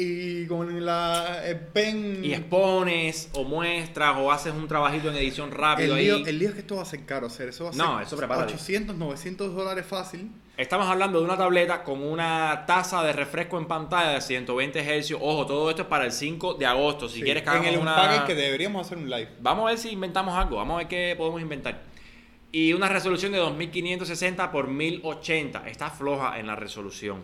y con la, el pen... y expones o muestras o haces un trabajito en edición rápido el lío, ahí. el lío es que esto va a ser caro hacer, eso va a ser No, eso prepárate. 800, 900 dólares fácil. Estamos hablando de una tableta con una tasa de refresco en pantalla de 120 Hz. Ojo, todo esto es para el 5 de agosto. Si Sí, quieres que en el una... Que deberíamos hacer un live. Vamos a ver si inventamos algo. Vamos a ver qué podemos inventar. Y una resolución de 2560 por 1080. Está floja en la resolución.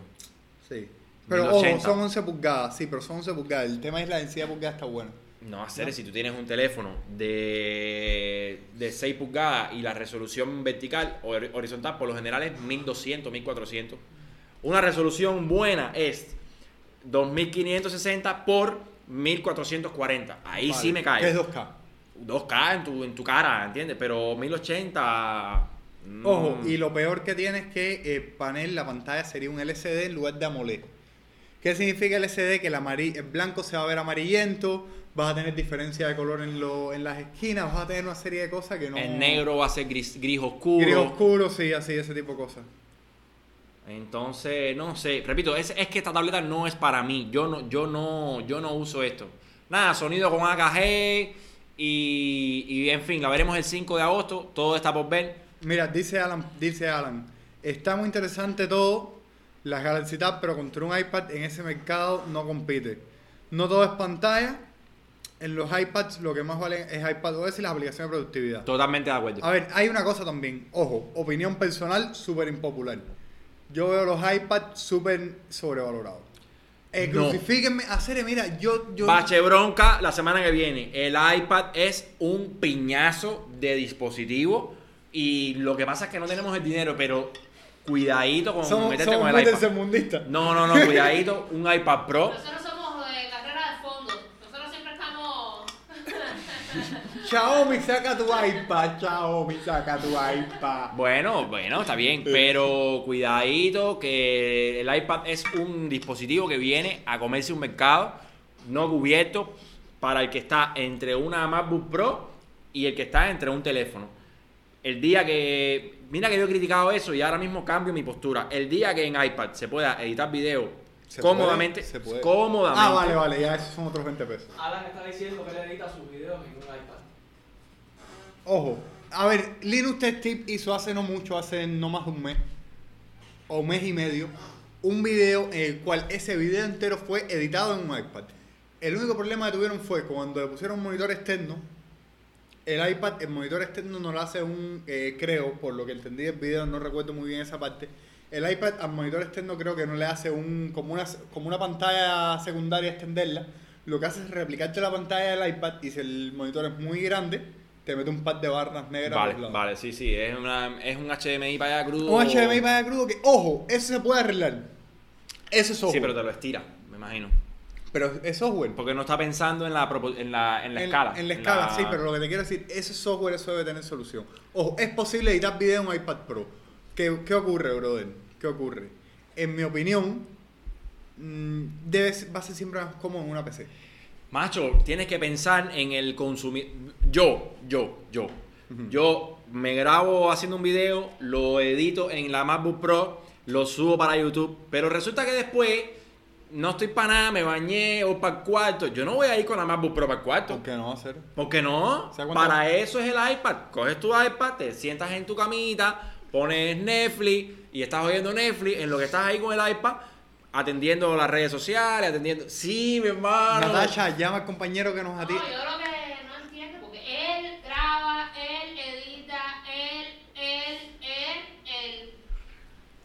Sí. Pero ojo, 1080. son 11 pulgadas, sí, pero son 11 pulgadas. El tema es la densidad de pulgadas está buena. No, hacer si tú tienes un teléfono de, de 6 pulgadas y la resolución vertical o hor- horizontal por lo general es 1200, 1400. Una resolución buena es 2560 por 1440. Ahí Vale, sí me cae. es 2K. 2K en tu, en tu cara, ¿entiendes? Pero 1080... mm, Ojo, y lo peor que tiene es que el panel, la pantalla sería un LCD en lugar de AMOLED. ¿Qué significa LCD? Que el, el blanco se va a ver amarillento, vas a tener diferencia de color en, lo- en las esquinas, vas a tener una serie de cosas que no... El negro va a ser gris, gris oscuro. Gris oscuro, sí, así, ese tipo de cosas. Entonces, no sé, repito, es, es que esta tableta no es para mí. Yo no, yo no, yo no uso esto. Nada, sonido con AKG y, y en fin, la veremos el 5 de agosto. Todo está por ver. Mira, dice Alan, dice Alan, está muy interesante todo, las Galaxy Tab, pero contra un iPad en ese mercado no compite. No todo es pantalla, en los iPads lo que más vale es iPadOS y las aplicaciones de productividad. Totalmente de acuerdo. A ver, hay una cosa también, ojo, opinión personal súper impopular. Yo veo los iPads súper sobrevalorados. Eh, No. crucifíquenme, hacer, mira, yo... yo Bache bronca la semana que viene. El iPad es un piñazo de dispositivo y lo que pasa es que no tenemos el dinero, pero cuidadito con somos, meterte somos con muy el iPad. No, no, no, cuidadito, un iPad Pro. Nosotros somos de carrera de fondo. Nosotros siempre estamos. Xiaomi, saca tu iPad, Xiaomi, saca tu iPad. Bueno, bueno, está bien, pero cuidadito que el iPad es un dispositivo que viene a comerse un mercado no cubierto para el que está entre una MacBook Pro y el que está entre un teléfono. El día que, mira que yo he criticado eso y ahora mismo cambio mi postura. El día que en iPad se pueda editar video Se cómodamente, puede, se puede. cómodamente. Ah, vale, vale, ya esos son otros 20 pesos. Alan está diciendo que él edita sus videos en un iPad. Ojo, a ver, Linux Tech Tip hizo hace no mucho, hace no más de un mes, o mes y medio, un video en el cual ese video entero fue editado en un iPad. El único problema que tuvieron fue cuando le pusieron un monitor externo, el iPad, el monitor externo no lo hace un, eh, creo, por lo que entendí del video, no recuerdo muy bien esa parte. El iPad al monitor externo creo que no le hace un, como una, como una pantalla secundaria extenderla. Lo que hace es replicarte la pantalla del iPad y si el monitor es muy grande, te mete un par de barras negras. Vale, lados. vale, sí, sí, es, una, es un HDMI para allá crudo. Un HDMI para allá crudo que, ojo, eso se puede arreglar. Eso es software. Sí, pero te lo estira, me imagino. Pero es software. Porque no está pensando en la, en la, en la escala. En la escala, la- sí, pero lo que te quiero decir, ese software eso debe tener solución. Ojo, es posible editar video en un iPad Pro. ¿Qué, qué ocurre, brother? ¿Qué ocurre? En mi opinión, mm, debe va a ser siempre más cómodo en una PC. Macho, tienes que pensar en el consumir. Yo, yo, yo. Yo me grabo haciendo un video, lo edito en la MacBook Pro, lo subo para YouTube, pero resulta que después no estoy para nada, me bañé o para el cuarto. Yo no voy a ir con la MacBook Pro para el cuarto. ¿Por qué no hacer? ¿Por qué no? Para eso es el iPad. Coges tu iPad, te sientas en tu camita, pones Netflix y estás oyendo Netflix en lo que estás ahí con el iPad, atendiendo las redes sociales, atendiendo... Sí, mi hermano. Natasha, llama al compañero que nos No, atiende. yo lo que no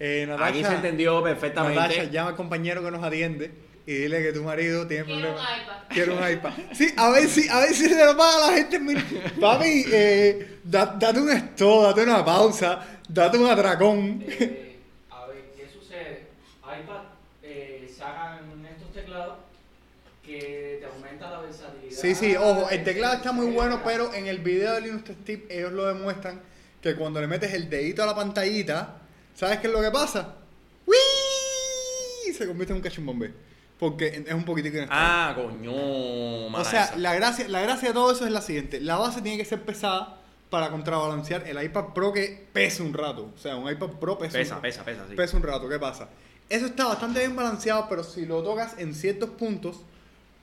Eh, Natasha, Aquí se entendió perfectamente. Natasha, llama al compañero que nos atiende y dile que tu marido tiene Quiere problemas. un iPad. Quiere un iPad. Sí, a ver si, a ver si se lo paga la gente. Papi, eh, da- date un stop, date una pausa, date un atracón. Eh, a ver, ¿qué sucede? iPad eh, sacan estos teclados que te aumenta la versatilidad. Sí, sí, ojo, el teclado está muy Sí, bueno, acá. pero en el video de Linux Tech Tip ellos lo demuestran que cuando le metes el dedito a la pantallita, ¿sabes qué es lo que pasa? ¡Wii! Se convierte en un cachumbombé. Porque es un poquitico inestable. Ah, coño. o sea, esa. la gracia, la gracia de todo eso es la siguiente. La base tiene que ser pesada para contrabalancear el iPad Pro que pesa un rato. O sea, un iPad Pro pesa, un Pesa, rato. pesa, pesa, sí. Pesa un rato, ¿qué pasa? Eso está bastante bien balanceado, pero si lo tocas en ciertos puntos,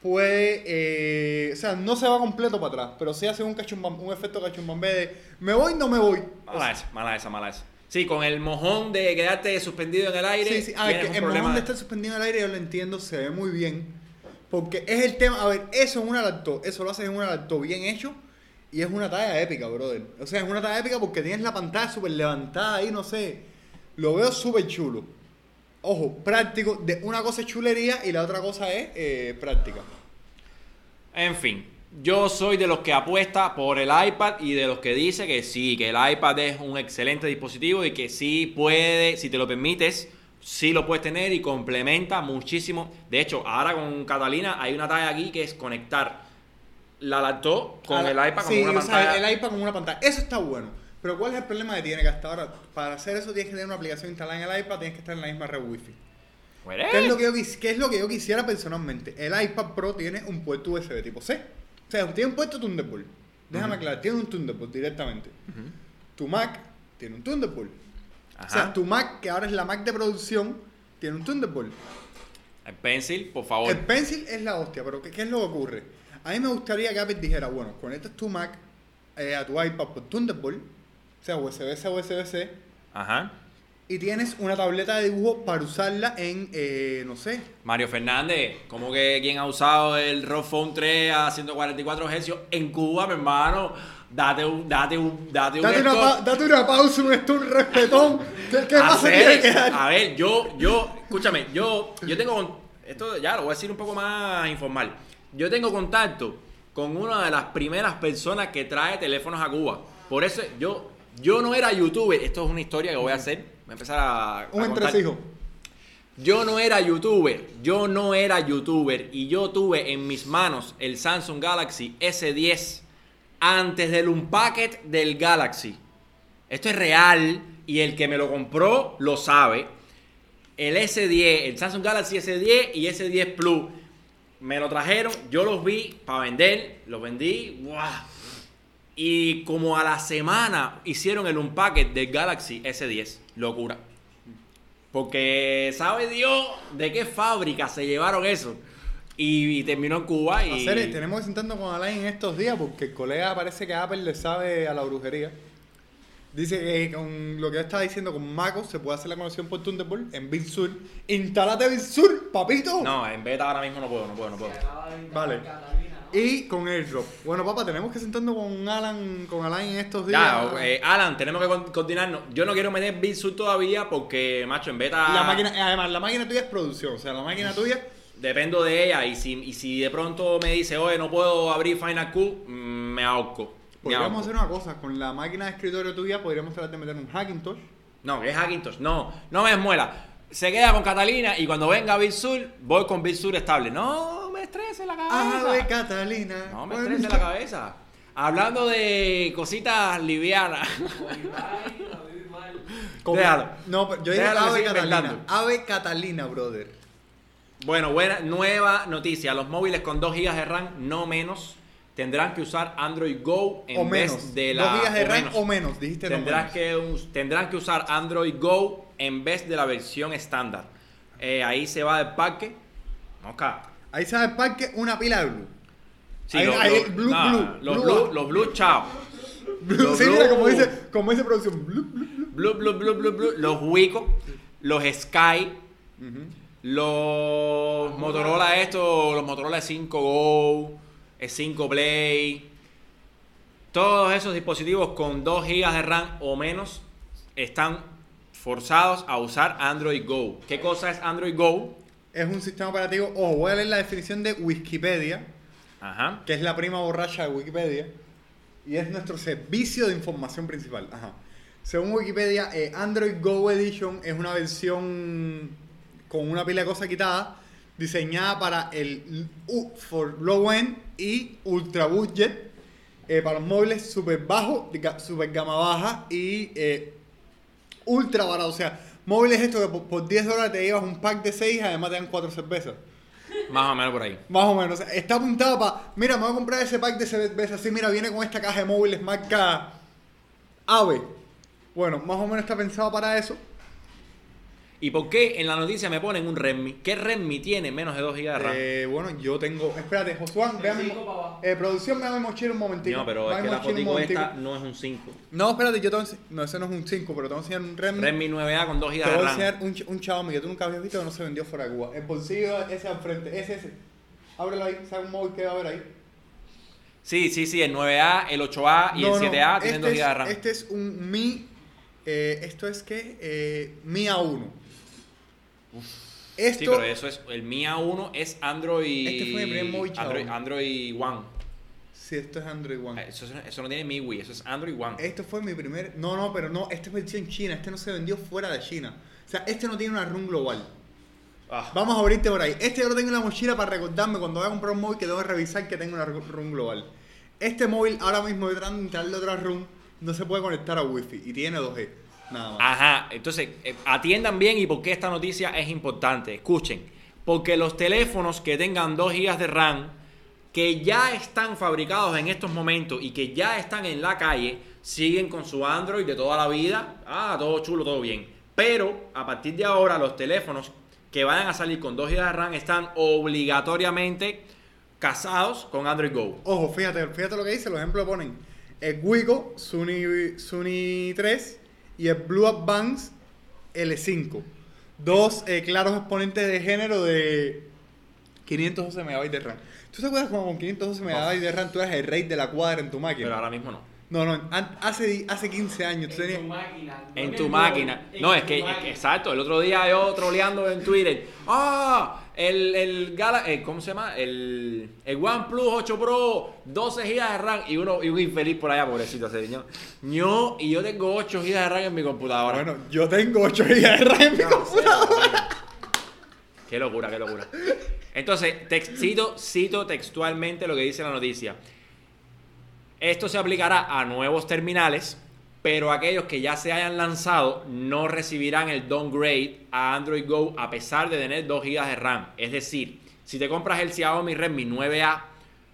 puede. eh, o sea, no se va completo para atrás, pero sí hace un, cachumbam- un efecto cachumbambé de me voy, no me voy. Mala esa, mala esa, mala esa. Sí, con el mojón de quedarte suspendido en el aire. Sí, sí. A ver, tienes que el momento de estar suspendido en el aire, yo lo entiendo, se ve muy bien. Porque es el tema. A ver, eso en una laptop, eso lo haces en una laptop bien hecho. Y es una talla épica, brother. O sea, es una talla épica porque tienes la pantalla súper levantada ahí, no sé. Lo veo súper chulo. Ojo, práctico. De una cosa es chulería y la otra cosa es eh, práctica. En fin, yo soy de los que apuesta por el iPad y de los que dice que sí, que el iPad es un excelente dispositivo y que sí puede, si te lo permites, sí lo puedes tener y complementa muchísimo. De hecho, ahora con Catalina hay una talla aquí que es conectar la laptop con Ahora, el iPad con una pantalla. el iPad con una pantalla. Eso está bueno. Pero ¿cuál es el problema que tiene? Que hasta ahora, para hacer eso, tienes que tener una aplicación instalada en el iPad, tienes que estar en la misma red Wi-Fi. Pues, ¿Qué es, lo que yo, qué es lo que yo quisiera personalmente? El iPad Pro tiene un puerto USB tipo C. O sea, tiene un puerto Thunderbolt. Déjame Ujú. aclarar, tiene un Thunderbolt directamente. Tu Mac tiene un Thunderbolt. O sea, tu Mac, que ahora es la Mac de producción, tiene un Thunderbolt. El pencil, por favor. El Pencil es la hostia, pero ¿qué, qué es lo que ocurre? A mí me gustaría que Apple dijera, bueno, conectas tu Mac eh, a tu iPad por Thunderbolt, o sea, USB-C USB-C, Ajá. Y tienes una tableta de dibujo para usarla en, eh, no sé, Mario Fernández, como que quien ha usado el ROG Phone 3 a 144 Hz en Cuba, mi hermano? Date un, date un, date un Date una, stop. pa- date una pausa, un esto, un respetón. ¿Qué, qué que dar? A ver, yo, yo, escúchame, yo, yo tengo, esto ya lo voy a decir un poco más informal. Yo tengo contacto con una de las primeras personas que trae teléfonos a Cuba. Por eso yo, yo no era youtuber. Esto es una historia que voy a hacer. Voy a empezar a, a Un contar. entresijo. Yo no era youtuber, yo no era youtuber y yo tuve en mis manos el Samsung Galaxy S10 antes del unpacket del Galaxy. Esto es real y el que me lo compró lo sabe. El S10, el Samsung Galaxy S10 y S10 Plus me lo trajeron, yo los vi para vender, los vendí, ¡guau! Y como a la semana hicieron el unpacket del Galaxy S10, locura. Porque sabe Dios de qué fábrica se llevaron eso. Y, y terminó en Cuba y... Hacer, tenemos que sentarnos con Alain en estos días porque el colega parece que Apple le sabe a la brujería. Dice que con lo que estaba diciendo con Maco se puede hacer la conexión por Thunderbolt en Big Sur. ¡Instálate Big Sur, papito! No, en beta ahora mismo no puedo, no puedo, no puedo. Vale. Y con AirDrop. Bueno, papá, tenemos que sentarnos con Alan, con Alain en estos días. Ya, eh, Alan, tenemos que coordinarnos. Yo no quiero meter Big Sur todavía porque, macho, en beta... La máquina, además, la máquina tuya es producción. O sea, la máquina tuya. Dependo de ella y si, y si de pronto me dice, oye, no puedo abrir Final Cut, mm, me ahorco. Podríamos hacer una cosa. Con la máquina de escritorio tuya podríamos tratar de meter un Hackintosh. No, que es Hackintosh. No, no me esmuela. Se queda con Catalina y cuando venga Big Sur, voy con Big Sur estable. No me estrese la cabeza. Ave Catalina. No me Bueno, estrese la cabeza. Hablando de cositas livianas. Déjalo. No, pero yo dije Déjalo Ave Catalina. inventando. Ave Catalina, brother. Bueno, buena, nueva noticia. Los móviles con 2 GB de RAM, no menos, tendrán que usar Android Go en o vez menos. de la. 2 gigas de RAM o menos. Dijiste no Tendrás menos. que, tendrán que usar Android Go en vez de la versión estándar. Eh, ahí se va del parque Mosca. Ahí sale el parque una pila de blue. Sí, Ahí- los, ahí, los- blue, nah, blue, los blue, blue, los blue, chao. Blue, sí, mira, como dice, como dice producción. Blue, blue. Blue, blue, blue, blue. Los Wicos, los Sky, Ujú. los Motorola estos, los Motorola 5 Go, 5 Play, todos esos dispositivos con 2 GB de RAM o menos están forzados a usar Android Go. ¿Qué cosa es Android Go? Es un sistema operativo. Ojo, voy a leer la definición de Wikipedia, Ajá. que es la prima borracha de Wikipedia. Y es nuestro servicio de información principal. Ajá. Según Wikipedia, eh, Android Go Edition es una versión con una pila de cosas quitadas, diseñada para el U- for low end y ultra budget, eh, para los móviles super bajo, ga- super gama baja y eh, ultra barato. O sea, móviles estos que por, por 10 dólares te llevas un pack de 6, además te dan 4 cervezas. Más o menos por ahí. Más o menos. Está apuntado para. Mira, me voy a comprar ese pack de cervezas. Así, mira, viene con esta caja de móviles marca AVE. Bueno, más o menos está pensado para eso. ¿Y por qué en la noticia me ponen un Redmi? ¿Qué Redmi tiene menos de 2 GB de RAM? Eh, bueno, yo tengo. Espérate, Josuán, El vean. Eh, producción, vean mi mochila un momentito. no, pero es que la fotico esta no es un 5. No, espérate, yo te voy a ense- No, ese no es un 5, pero te voy a enseñar un Redmi. Redmi 9A con 2 Te GB voy de a RAM. enseñar un, un Xiaomi que tú nunca habías visto que no se vendió fuera de Cuba. El bolsillo ese al frente, ese, ese. Ábrelo ahí, sabe un móvil que va a ver ahí. Sí, sí, sí, el 9A, el 8A y No, el no, 7A tienen 2 este GB de es- RAM. Este es un Mi. eh, esto es que. Eh, Mi A1. Esto. Sí, pero eso es. El Mi A1 es Android. Este fue mi primer móvil, Android. Android One. Sí, esto es Android One. Eh, Eso, eso no tiene MIUI, eso es Android One. Esto fue mi primer. No, no, pero no. Este es versión China. Este no se vendió fuera de China. O sea, este no tiene una run global. Ah, Vamos a abrirte por ahí. Este yo lo tengo en la mochila para recordarme cuando voy a comprar un móvil que tengo que revisar que tenga una ru- run global. Este móvil ahora mismo de otra run. No se puede conectar a Wi-Fi y tiene 2G. Nada más. Ajá, entonces eh, atiendan bien y por qué esta noticia es importante. Escuchen, porque los teléfonos que tengan 2 GB de RAM, que ya están fabricados en estos momentos y que ya están en la calle, siguen con su Android de toda la vida. Ah, todo chulo, todo bien. Pero a partir de ahora, los teléfonos que vayan a salir con 2 GB de RAM están obligatoriamente casados con Android Go. Ojo, fíjate, fíjate lo que dice, los ejemplos ponen el Wigo Sony, Sony 3 y el Blue Advance L5. Dos eh, claros exponentes de género de 512 MB de RAM. ¿Tú te acuerdas como con 512 MB de RAM tú eras el rey de la cuadra en tu máquina? Pero ahora mismo no. No, no, hace, hace 15 años tú En tenías... tu máquina. no En tu máquina. No, es que, es que- exacto. El otro día yo troleando en Twitter. ¡Ah! El, el Gala, eh, ¿cómo se llama? El, el OnePlus 8 Pro, 12 GB de RAM. Y uno, y un infeliz por allá, pobrecito ese niño. Yo, y yo tengo 8 GB de RAM en mi computadora. Bueno, yo tengo 8 GB de RAM en mi computadora. Qué locura, qué locura. Entonces, tex- cito, cito textualmente lo que dice la noticia. Esto se aplicará a nuevos terminales, pero aquellos que ya se hayan lanzado no recibirán el downgrade a Android Go a pesar de tener 2 GB de RAM. Es decir, si te compras el Xiaomi Redmi 9A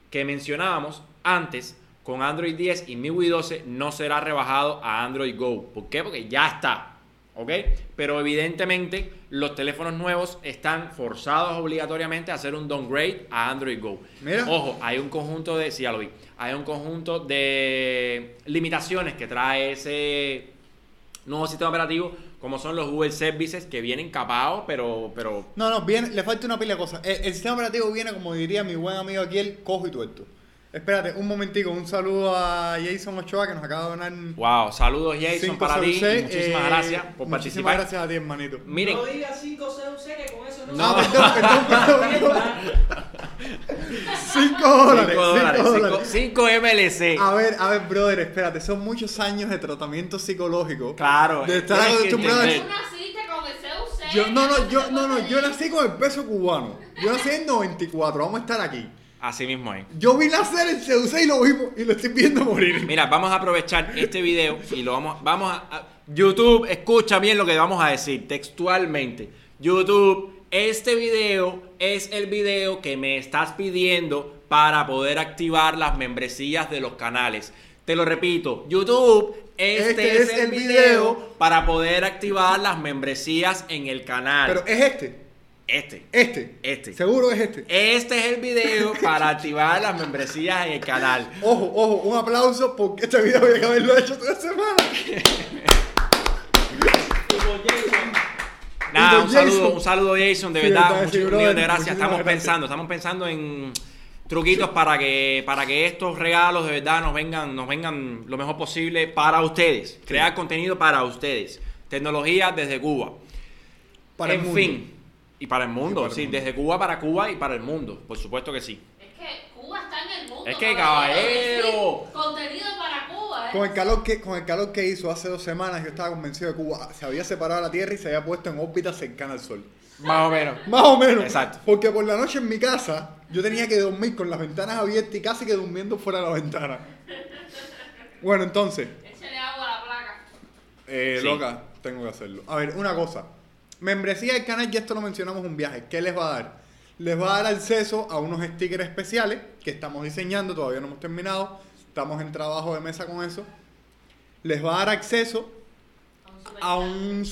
que mencionábamos antes, con Android 10 y MIUI 12 no será rebajado a Android Go. ¿Por qué? Porque ya está. ¿Ok? Pero evidentemente los teléfonos nuevos están forzados obligatoriamente a hacer un downgrade a Android Go. Mira. Ojo, hay un conjunto de, sí, ya lo vi, hay un conjunto de limitaciones que trae ese nuevo sistema operativo, como son los Google Services que vienen capados, pero, pero No, no, viene, le falta una pila de cosas. El, el sistema operativo viene, como diría mi buen amigo aquí, el cojo y tuerto. Espérate, un momentico, un saludo a Jason Ochoa que nos acaba de donar wow, saludos Jason para ti, muchísimas eh, gracias por Muchísimas participar. gracias a ti, hermanito. Miren, No digas 5 CUC que con eso no, No, se- perdón, perdón, perdón, perdón. 5 dólares, 5 dólares, 5 dólares. 5 MLC. A ver, a ver, brother, espérate, son muchos años de tratamiento psicológico. Claro, De estar acostumbrado a entender. Tú naciste con el CUC. Yo, no, no, yo, no, no, yo nací con el peso cubano. Yo nací en 94, vamos a estar aquí. Así mismo es. Yo vi nacer el CUC y lo vimos y lo estoy viendo morir. Mira, vamos a aprovechar este video y lo vamos, vamos a, a- YouTube, escucha bien lo que vamos a decir textualmente. YouTube, este video es el video que me estás pidiendo para poder activar las membresías de los canales. Te lo repito, YouTube, este, es, el video para poder activar las membresías en el canal. Pero es este. Este. Este. Este. Seguro es este. Este es el video para activar las membresías en el canal. Ojo, ojo, un aplauso porque este video había que haberlo hecho toda semana. Nada, un Jason. saludo, un saludo Jason, de Sí, verdad, muchas sí, de gracias. Estamos gracias. pensando, estamos pensando en truquitos para que para que estos regalos de verdad nos vengan nos vengan lo mejor posible para ustedes. Crear contenido para ustedes. Tecnología desde Cuba. Para en el mundo. fin, y para el mundo, para el sí, mundo. desde Cuba para Cuba y para el mundo, por supuesto que sí. Es que Cuba está en el mundo. Es que, caballero. Contenido para Cuba, ¿eh? Con el, calor que, con el calor que hizo hace dos semanas, yo estaba convencido de que Cuba se había separado de la Tierra y se había puesto en órbita cercana al Sol. Más o menos. Más o menos. Exacto. Porque por la noche en mi casa, yo tenía que dormir con las ventanas abiertas y casi que durmiendo fuera de la ventana. Bueno, entonces, Échale agua a la placa. eh, Sí. loca, tengo que hacerlo. A ver, una cosa. Membresía del canal, ya esto lo mencionamos un viaje. ¿Qué les va a dar? Les va a dar acceso a unos stickers especiales que estamos diseñando, todavía no hemos terminado. Estamos en trabajo de mesa con eso. Les va a dar acceso a un,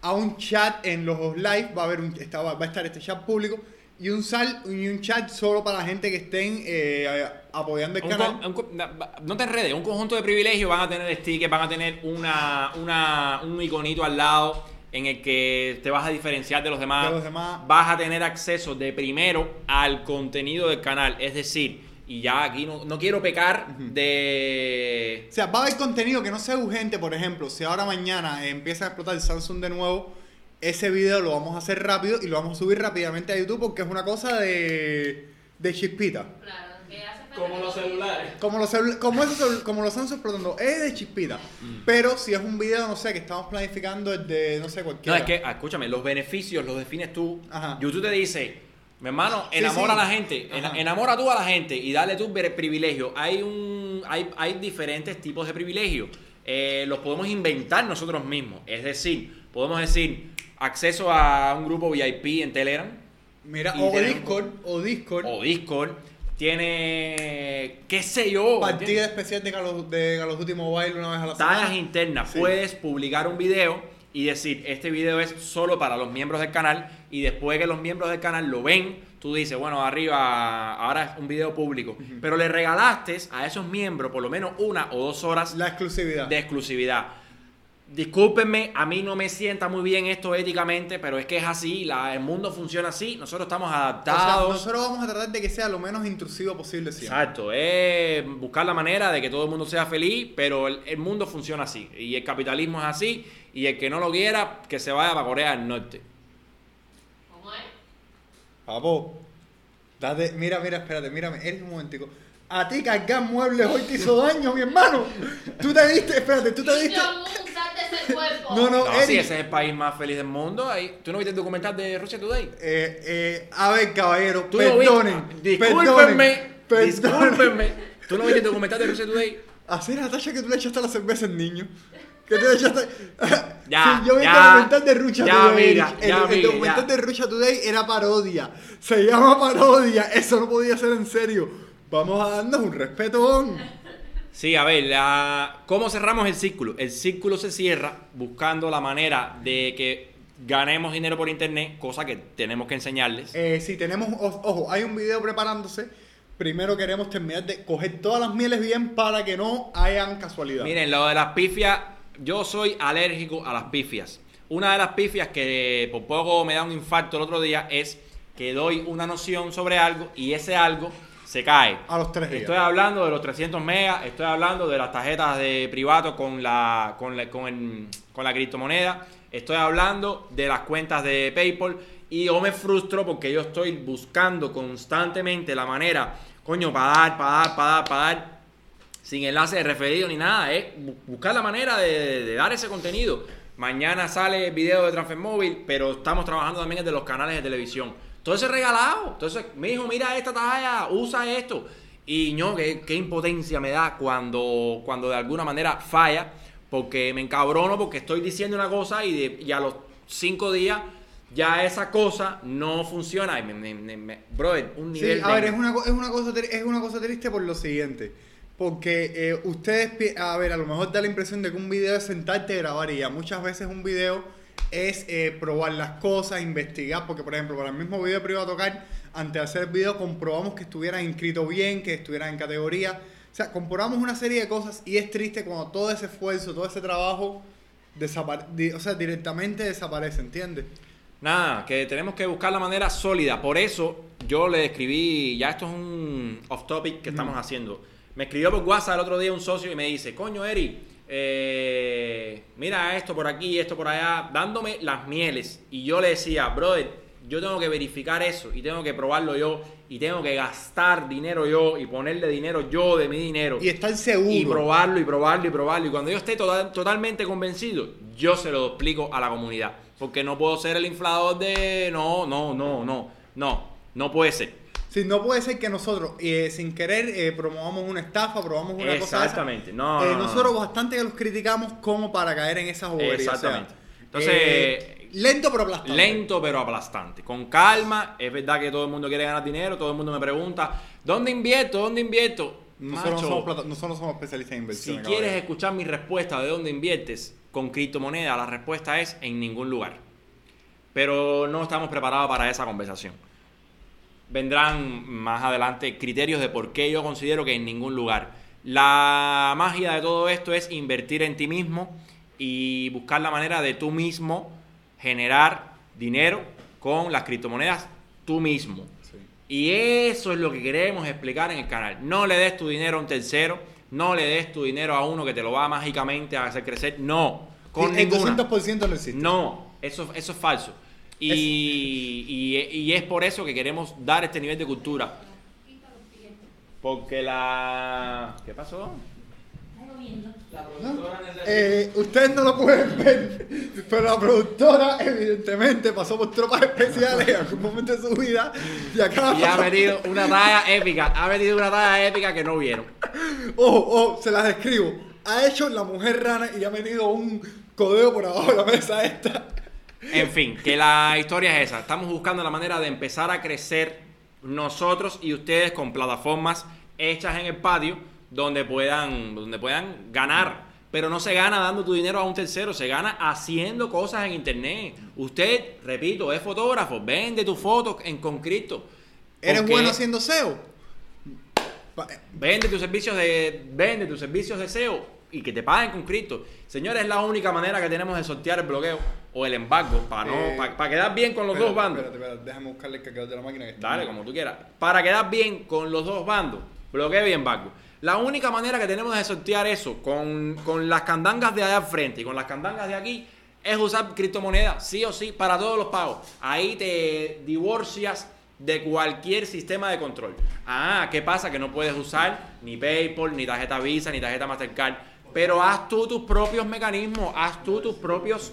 a un chat en los live, va a haber un, está- va a estar este chat público y un, sal, y un chat solo para la gente que estén eh, apoyando el Un canal. con- un no te enredes, un conjunto de privilegios van a tener stickers, van a tener una, una, un iconito al lado en el que te vas a diferenciar de los demás. De los demás. Vas a tener acceso de primero al contenido del canal. Es decir, y ya aquí no, no quiero pecar de... O sea, va a haber contenido que no sea urgente, por ejemplo, si ahora mañana empieza a explotar el Samsung de nuevo, ese video lo vamos a hacer rápido y lo vamos a subir rápidamente a YouTube porque es una cosa de, de chispita. Claro, Como los lo- celulares. Como los, celu- como esos como los Samsung explotando, es de chispita. Pero si es un video, no sé, que estamos planificando el de, no sé, No, cualquiera. es que, ah, escúchame, los beneficios los defines tú. Ajá. YouTube te dice, mi hermano, enamora sí. a la gente, Ajá. enamora tú a la gente y dale tu ver- privilegio. Hay un, hay, hay diferentes tipos de privilegios. Eh, los podemos inventar nosotros mismos. Es decir, podemos decir acceso a un grupo VIP en Telegram Mira, o Discord, o Discord, o Discord. Tiene, qué sé yo, partida especial de Call of, de Call of Duty Mobile una vez a la tagas semana. internas. Sí. Puedes publicar un video y decir, este video es solo para los miembros del canal y después que los miembros del canal lo ven, tú dices, bueno, arriba, ahora es un video público. Pero le regalaste a esos miembros por lo menos una o dos horas La exclusividad. de exclusividad. Discúlpenme, a mí no me sienta muy bien esto éticamente, pero es que es así, la- el mundo funciona así, nosotros estamos O sea, adaptados. nosotros vamos a tratar de que sea lo menos intrusivo posible siempre. Exacto, es buscar la manera de que todo el mundo sea feliz, pero el, el mundo funciona así. Y el capitalismo es así, y el que no lo quiera, que se vaya para Corea del Norte. ¿Cómo es? Papo, date, mira, mira, espérate, mírame, eres un momentico. A ti cargar muebles hoy te hizo daño, mi hermano. Tú te diste, espérate, tú te diste. Jong-un, sal de ese cuerpo. No, no, No, Eric. sí, ese es el país más feliz del mundo. Ahí, ¿Tú no viste el documental de Russia Today? Eh, eh, a ver, caballero, ¿Tú no perdonen. perdonen, Discúlpenme, perdonen. discúlpenme. ¿Tú no viste el documental de Russia Today? Así era la talla que tú le echaste la cerveza al niño. Que tú le echaste. Ya, Sí, yo vi ya, el documental de Rucha ya, Today. Eric. el, ya, el amiga, documental ya. de Rucha Today era parodia. Se llama parodia. Eso no podía ser en serio. Vamos a darnos un respetón. Sí, a ver, la- ¿cómo cerramos el círculo? El círculo se cierra buscando la manera de que ganemos dinero por internet, cosa que tenemos que enseñarles. Eh, si tenemos, ojo, hay un video preparándose. Primero queremos terminar de coger todas las mieles bien para que no hayan casualidad. Miren, lo de las pifias, yo soy alérgico a las pifias. Una de las pifias que por poco me da un infarto el otro día es que doy una noción sobre algo y ese algo se cae. A los tres días. Estoy hablando de los 300 megas, estoy hablando de las tarjetas de privado con la, con la, con el- con la criptomoneda, estoy hablando de las cuentas de PayPal y yo me frustro porque yo estoy buscando constantemente la manera, coño, para dar, para dar, para dar, para dar sin enlace de referido ni nada, es bu- buscar la manera de, de dar ese contenido. Mañana sale el video de Transfer Móvil, pero estamos trabajando también en de los canales de televisión. Todo eso es regalado. Entonces, mi hijo, mira esta talla, usa esto. Y no, qué, qué impotencia me da cuando, cuando de alguna manera falla, porque me encabrono porque estoy diciendo una cosa y, de- y a los cinco días ya esa cosa no funciona. Y me, me- brother, un Sí, nivel a de- ver, es una, es, una cosa, es una cosa triste por lo siguiente. Porque eh, ustedes, a ver, a lo mejor da la impresión de que un video es sentarte y grabar y ya. Muchas veces un video es eh, probar las cosas, investigar, porque por ejemplo, para el mismo video privado tocar, antes de hacer el video comprobamos que estuvieran inscritos bien, que estuvieran en categoría. O sea, comprobamos una serie de cosas y es triste cuando todo ese esfuerzo, todo ese trabajo, o sea, directamente desaparece, ¿entiendes? Nada, que tenemos que buscar la manera sólida. Por eso yo le escribí, ya esto es un off topic que estamos haciendo. Me escribió por WhatsApp el otro día un socio y me dice, coño Eri, eh, mira esto por aquí, esto por allá, dándome las mieles. Y yo le decía, brother, yo tengo que verificar eso y tengo que probarlo yo y tengo que gastar dinero yo y ponerle dinero yo de mi dinero. Y estar seguro. Y probarlo y probarlo y probarlo. Y cuando yo esté total- totalmente convencido, yo se lo explico a la comunidad. Porque no puedo ser el inflador de... No, no, no, no. No, no puede ser. Si no puede ser que nosotros, eh, sin querer, eh, promovamos una estafa, probamos una cosa. Exactamente. No, Eh, no, no, nosotros no. bastante que los criticamos como para caer en esas boberías. o sea, Exactamente. Entonces, lento pero aplastante. Lento pero aplastante. Con calma. Es verdad que todo el mundo quiere ganar dinero. Todo el mundo me pregunta, ¿dónde invierto? ¿Dónde invierto? Nosotros, Macho, no somos plata- nosotros no somos especialistas en Si inversión. quieres escuchar mi respuesta de dónde inviertes con criptomonedas, la respuesta es en ningún lugar. Pero no estamos preparados para esa conversación. Vendrán más adelante criterios de por qué yo considero que en ningún lugar. La magia de todo esto es invertir en ti mismo y buscar la manera de tú mismo generar dinero con las criptomonedas tú mismo. Sí. Y eso es lo que queremos explicar en el canal. No le des tu dinero a un tercero, no le des tu dinero a uno que te lo va mágicamente a hacer crecer. No, con Sí, el ninguna. 200% no existe. No, eso, eso es falso. Y, y- y es por eso que queremos dar este nivel de cultura. Porque la... ¿Qué pasó? Eh, ustedes no lo pueden ver, pero la productora evidentemente pasó por tropas especiales en algún momento de su vida y acaba Y ha venido una talla épica. Ha venido una talla épica que no vieron. Ojo, ojo, se las describo. Ha hecho la mujer rana y ha metido un codeo por abajo de la mesa esta. En fin, que la historia es esa. Estamos buscando la manera de empezar a crecer nosotros y ustedes con plataformas hechas en el patio donde puedan, donde puedan ganar. Pero no se gana dando tu dinero a un tercero, se gana haciendo cosas en internet. Usted, repito, es fotógrafo, vende tus fotos en con cripto. ¿Eres Porque bueno haciendo SEO? Vende tus servicios de vende tus servicios de SEO y que te paguen con cripto. Señores, es la única manera que tenemos de sortear el bloqueo o el embargo para no Eh, para, para quedar bien con los dos bandos. Espérate, espérate, déjame buscarle el cargador de la máquina. que está Dale, como tú quieras. Para quedar bien con los dos bandos, bloqueo y embargo. La única manera que tenemos de sortear eso con, con las candangas de allá al frente y con las candangas de aquí es usar criptomonedas, sí o sí, para todos los pagos. Ahí te divorcias de cualquier sistema de control. Ah, ¿qué pasa? Que no puedes usar ni PayPal, ni tarjeta Visa, ni tarjeta Mastercard. Pero haz tú tus propios mecanismos, haz tú tus propios,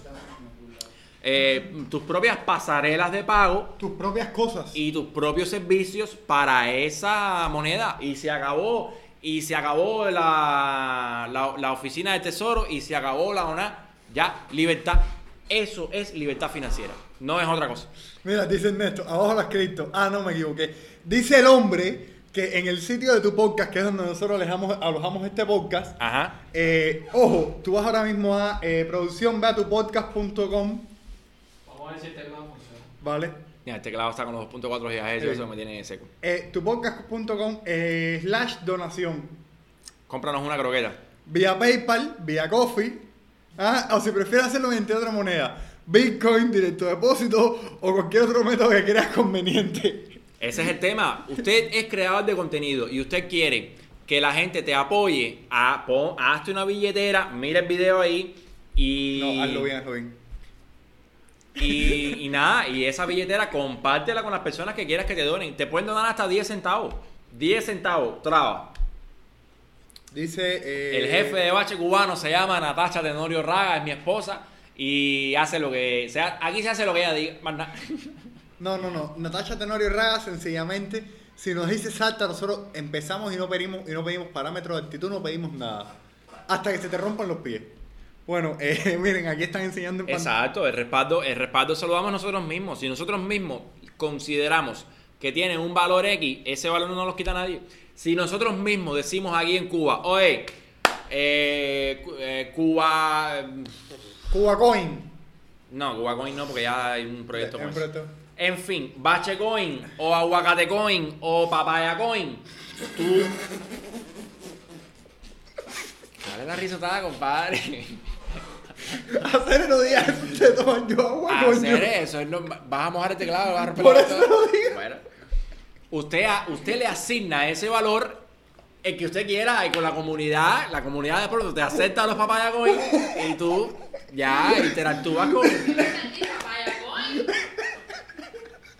eh, tus propias pasarelas de pago Tus propias cosas. y tus propios servicios para esa moneda. Y se acabó. Y se acabó la, la, la oficina de tesoro y se acabó la ONA. Ya, libertad. Eso es libertad financiera. No es otra cosa. Mira, dice Ernesto, abajo lo has escrito. Ah, no me equivoqué. Dice el hombre que en el sitio de tu podcast, que es donde nosotros alojamos, alojamos este podcast, Ajá. eh, ojo, tú vas ahora mismo a eh, producción, ve a tu podcast.com, Vamos a ver si el teclado funciona. ¿vale? Mira, el teclado está con los 2.4 GHz, Sí. eso me tiene seco. Eh, tupodcast.com eh, slash donación. Cómpranos una croqueta. Vía PayPal, vía Coffee, ah, o si prefieres hacerlo mediante otra moneda, Bitcoin, directo depósito o cualquier otro método que creas conveniente. Ese es el tema. Usted es creador de contenido y usted quiere que la gente te apoye. A, pon, hazte una billetera, mira el video ahí y... No, hazlo bien, hazlo bien. Y, y nada, y esa billetera compártela con las personas que quieras que te donen. Te pueden donar hasta 10 centavos. 10 centavos, traba. Dice... eh, El jefe de bache cubano se llama Natacha Tenorio Raga, es mi esposa. Y hace lo que. sea aquí se hace lo que ella diga. No, no, no. Natasha Tenorio Raga, sencillamente, si nos dice salta, nosotros empezamos y no pedimos, y no pedimos parámetros de actitud, no pedimos nada. Hasta que se te rompan los pies. Bueno, eh, miren, aquí están enseñando en pantalla. Exacto, el respaldo, el respaldo se lo damos nosotros mismos. Si nosotros mismos consideramos que tienen un valor X, ese valor no nos lo quita nadie. Si nosotros mismos decimos aquí en Cuba, oye, eh, eh, Cuba, Cuba Coin. No, Cubacoin no, porque ya hay un proyecto Un con eso. proyecto. En fin, Bachecoin o Aguacatecoin o Papayacoin. Tú. Dale la risotada, compadre. Hacer el día de tomar yo agua, coño. Hacer eso, no- vas a mojar el teclado, vas a romper Por eso lo digo. Bueno, usted, a- usted le asigna ese valor el que usted quiera y con la comunidad, la comunidad de pronto te acepta los Papayacoin y tú ya interactúas con. Yo entendí, papaya coin. Muy bien, mi amor.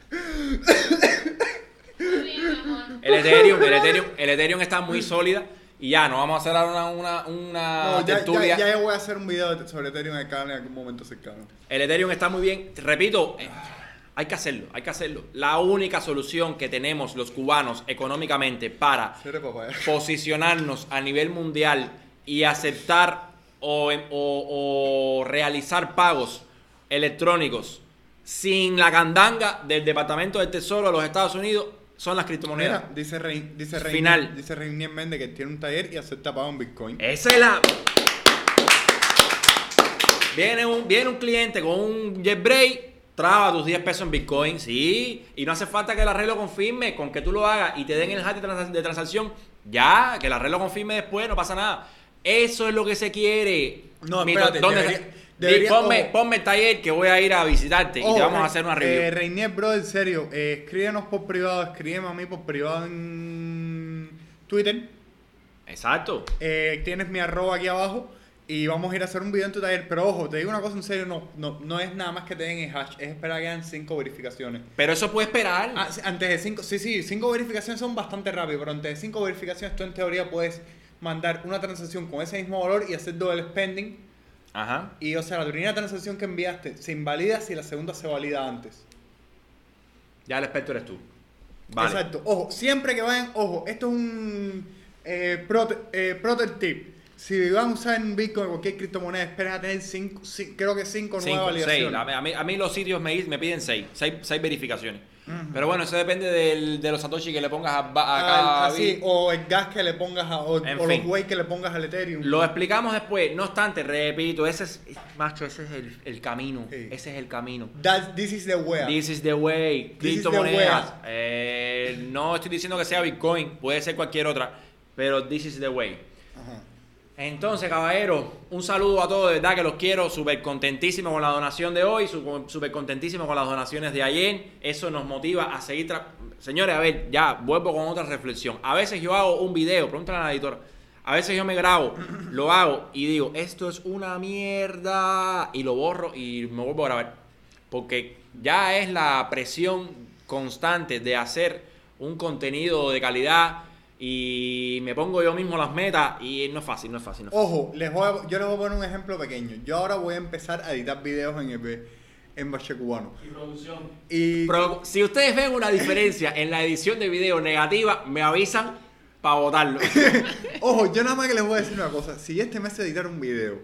El Ethereum, el Ethereum, el Ethereum está muy sólida y ya, no vamos a hacer una, una, una No, ya, ya, voy a hacer un video de- sobre Ethereum en en algún momento cercano. El Ethereum está muy bien. Repito, eh, hay que hacerlo, hay que hacerlo. La única solución que tenemos los cubanos económicamente para papaya. posicionarnos a nivel mundial y aceptar o, o- o realizar pagos electrónicos sin la candanga del Departamento del Tesoro de los Estados Unidos son las criptomonedas. Mira, dice Rey, dice Rey, Final. dice Reinier Méndez que tiene un taller y acepta pago en Bitcoin. Esa es la. Viene un, viene un cliente con un JetBrain, traba tus 10 pesos en Bitcoin, sí. Y no hace falta que el arreglo confirme, con que tú lo hagas y te den el hash de, trans- de transacción, ya, que el arreglo confirme después, no pasa nada. Eso es lo que se quiere. No, Mito, espérate, ¿dónde debería-? Debería- ponme, ojo. ponme taller que voy a ir a visitarte y te vamos a Re- hacer una review. Eh, Reinier, bro, en serio, eh, escríbenos por privado, escríbeme a mí por privado en Twitter. Exacto. Eh, tienes mi arroba aquí abajo y vamos a ir a hacer un video en tu taller. Pero ojo, te digo una cosa en serio, no, no, no es nada más que te den el hash, es esperar que hagan cinco verificaciones. Pero eso puede esperar. Ah, antes de cinco, sí, sí, cinco verificaciones son bastante rápido, pero antes de cinco verificaciones tú en teoría puedes mandar una transacción con ese mismo valor y hacer doble spending. Ajá. Y o sea, la primera transacción que enviaste se invalida si la segunda se valida antes. Ya el experto eres tú. Vale. Exacto. Ojo, siempre que vayan, ojo, esto es un eh, pro, eh, pro tip. Si van a usar en Bitcoin o cualquier criptomoneda, esperen a tener cinco, ci- creo que cinco, Cinco, nuevas seis. validaciones. A mí, a mí los sitios me, me piden seis, seis, seis verificaciones. Pero bueno, eso depende del- de los satoshi que le pongas a, a cada Al- así, bit. o el gas que le pongas a, o, o los fin. weight que le pongas al Ethereum. Lo explicamos después. No obstante, repito, ese es, macho, ese es el, el camino. Sí. Ese es el camino. That- this is the way. This is the way. Criptomonedas. Eh, no estoy diciendo que sea Bitcoin, puede ser cualquier otra, pero this is the way. Entonces, caballero, un saludo a todos, de verdad que los quiero, súper contentísimo con la donación de hoy, súper contentísimo con las donaciones de ayer, eso nos motiva a seguir... tra- Señores, a ver, ya, vuelvo con otra reflexión. A veces yo hago un video, pregúntale a la editora, a veces yo me grabo, lo hago y digo, esto es una mierda, y lo borro y me vuelvo a grabar. Porque ya es la presión constante de hacer un contenido de calidad y me pongo yo mismo las metas y no es fácil, no es fácil. No es fácil. Ojo, les voy a- yo les voy a poner un ejemplo pequeño. Yo ahora voy a empezar a editar videos en el en Bache Cubano. Y producción. Y Pero si ustedes ven una diferencia en la edición de video negativa, me avisan para votarlo. ojo, yo nada más que les voy a decir una cosa. Si este mes editar un video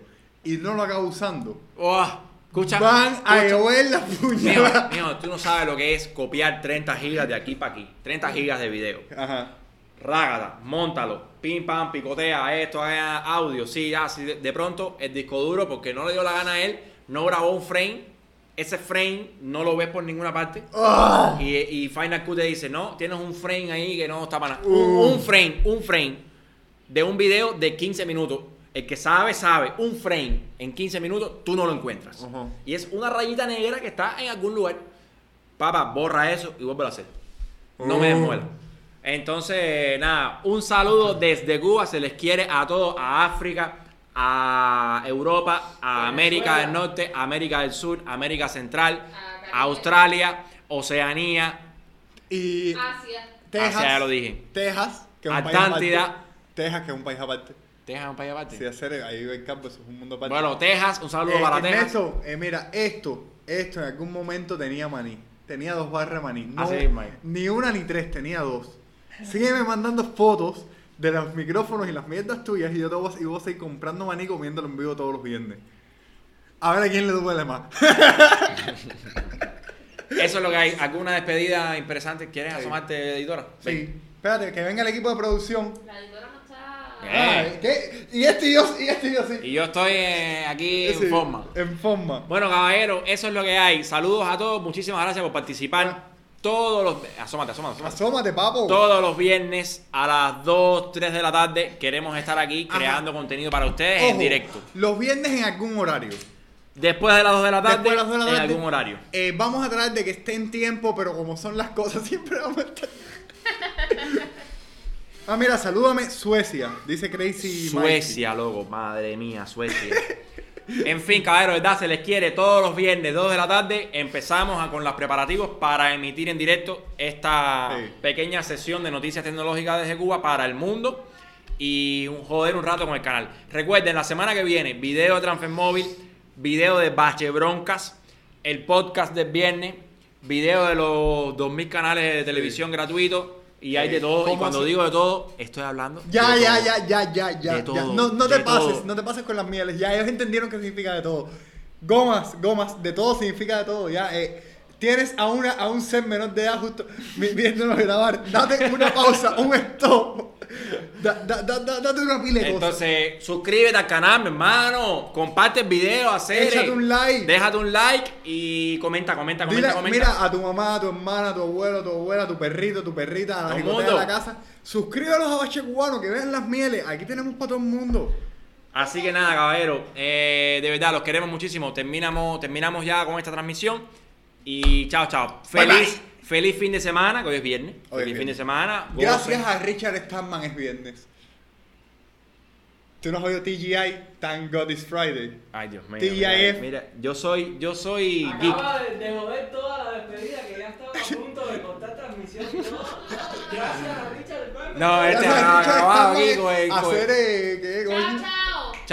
y no lo acabo usando, Oh, escucha, van a llover la Mío, puñalada. mío, tú no sabes lo que es copiar 30 gigas de aquí para aquí. 30 gigas de video. Ajá. Rágata, montalo, pim pam, picotea esto, haga audio, sí, ya, sí, de, pronto el disco duro, porque no le dio la gana a él, no grabó un frame, ese frame no lo ves por ninguna parte. ¡Ah! Y, y Final Cut te dice, no, tienes un frame ahí que no está para nada. Uh. Un, frame, un frame de un video de 15 minutos. El que sabe, sabe. Un frame en 15 minutos, tú no lo encuentras. Y es una rayita negra que está en algún lugar. Papá, borra eso y vuelve a hacer. No me desmuela. Entonces, nada, un saludo desde Cuba. Se les quiere a todos, a África, a Europa, a América del Norte, América del Sur, América Central, Australia, Oceanía, Y Asia. Texas. Asia, ya lo dije. Texas, que es un país Atlántida. aparte. Texas, que es un país aparte. Texas es un país aparte. Si hacer ahí el campo, eso es un mundo aparte. Bueno, Texas, un saludo Eh, para Texas. Ernesto, eh, mira, esto, esto en algún momento tenía maní. Tenía dos barras de maní. No, Así mismo, eh. ni una ni tres, tenía dos. Sígueme mandando fotos de los micrófonos y las mierdas tuyas y yo te voy, a- y vos a ir comprando maní comiéndolo en vivo todos los viernes. A ver a quién le duele más. Eso es lo que hay. ¿Alguna despedida interesante? ¿Quieres asomarte, editora? Sí. Espérate, que venga el equipo de producción. La editora no está. Ay, ¿qué? Y este y yo, y este y yo sí. Y yo estoy eh, aquí Sí, en forma. En forma. Bueno, caballero, eso es lo que hay. Saludos a todos, muchísimas gracias por participar. Todos los. Asómate, asómate, asómate. Asómate, papo. Todos los viernes a las 2, 3 de la tarde queremos estar aquí Ajá. creando contenido para ustedes Ojo, en directo. Los viernes en algún horario. Después de las 2 de la tarde, de de la en tarde, algún horario. eh, vamos a tratar de que esté en tiempo, pero como son las cosas, siempre vamos a estar. ah, mira, salúdame Suecia, dice Crazy Mikey. Suecia, loco, madre mía, Suecia. En fin, caballero, ¿verdad? Se les quiere todos los viernes, 2 de la tarde. Empezamos a- con los preparativos para emitir en directo esta Sí. pequeña sesión de noticias tecnológicas desde Cuba para el mundo y un, joder un rato con el canal. Recuerden, la semana que viene, video de Transfer Móvil, video de Bache Broncas, el podcast del viernes, video de los 2000 canales de televisión gratuitos y hay de todo. Y ¿Cómo cuando digo de todo, estoy hablando. Ya, de ya, todo. ya, ya, ya, ya, De ya. No, no te pases, todo. no te pases con las mieles. Ya ellos entendieron qué significa de todo. Gomas, gomas, de todo significa de todo. Ya, eh, tienes a una a un ser menor de edad justo vi- viéndonos grabar. Date una pausa, un stop. Da- da- da- da- date una pila de cosas. Entonces, suscríbete al canal, mi hermano. Comparte el video, hacer. Échate un like. Déjate un like y comenta, comenta, comenta, Dile, comenta. mira a tu mamá, a tu hermana, a tu abuelo, a tu abuela, a tu perrito, a tu perrita, a la de la casa. Suscríbelos a Bache Cubano, que vean las mieles. Aquí tenemos para todo el mundo. Así que nada, caballero. eh, de verdad, los queremos muchísimo. Terminamos, terminamos ya con esta transmisión. Y chao, chao. Bye, Feliz, feliz fin de semana, que hoy es viernes. Hoy es feliz fin viernes. de semana. Gracias a Richard Stallman es viernes. ¿Tú no has oído TGI? Thank God it's Friday. Ay, Dios mío. TGIF. Mira, mira, yo soy, yo soy geek. Acaba de, de joder toda la despedida que ya estaba a punto de cortar transmisión y todo. Gracias a Richard Palmer. No, este ha Richard acabado Stallman aquí con el- Hacer, eh, ¿qué, Chao, coño?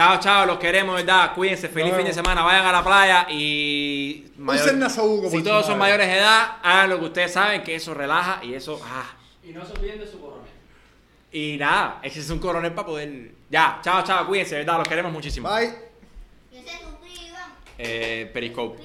Chao. Chao, los queremos, ¿verdad? Cuídense, feliz fin de semana, vayan a la playa y... Usen Nasobuco, Si todos son mayores de edad, hagan lo que ustedes saben, que eso relaja y eso... Ah. Y no se olviden de su coronel. Y nada, ese es un coronel para poder... Ya, chao, chao, cuídense, ¿verdad? Los queremos muchísimo. Bye. Eh, Periscope.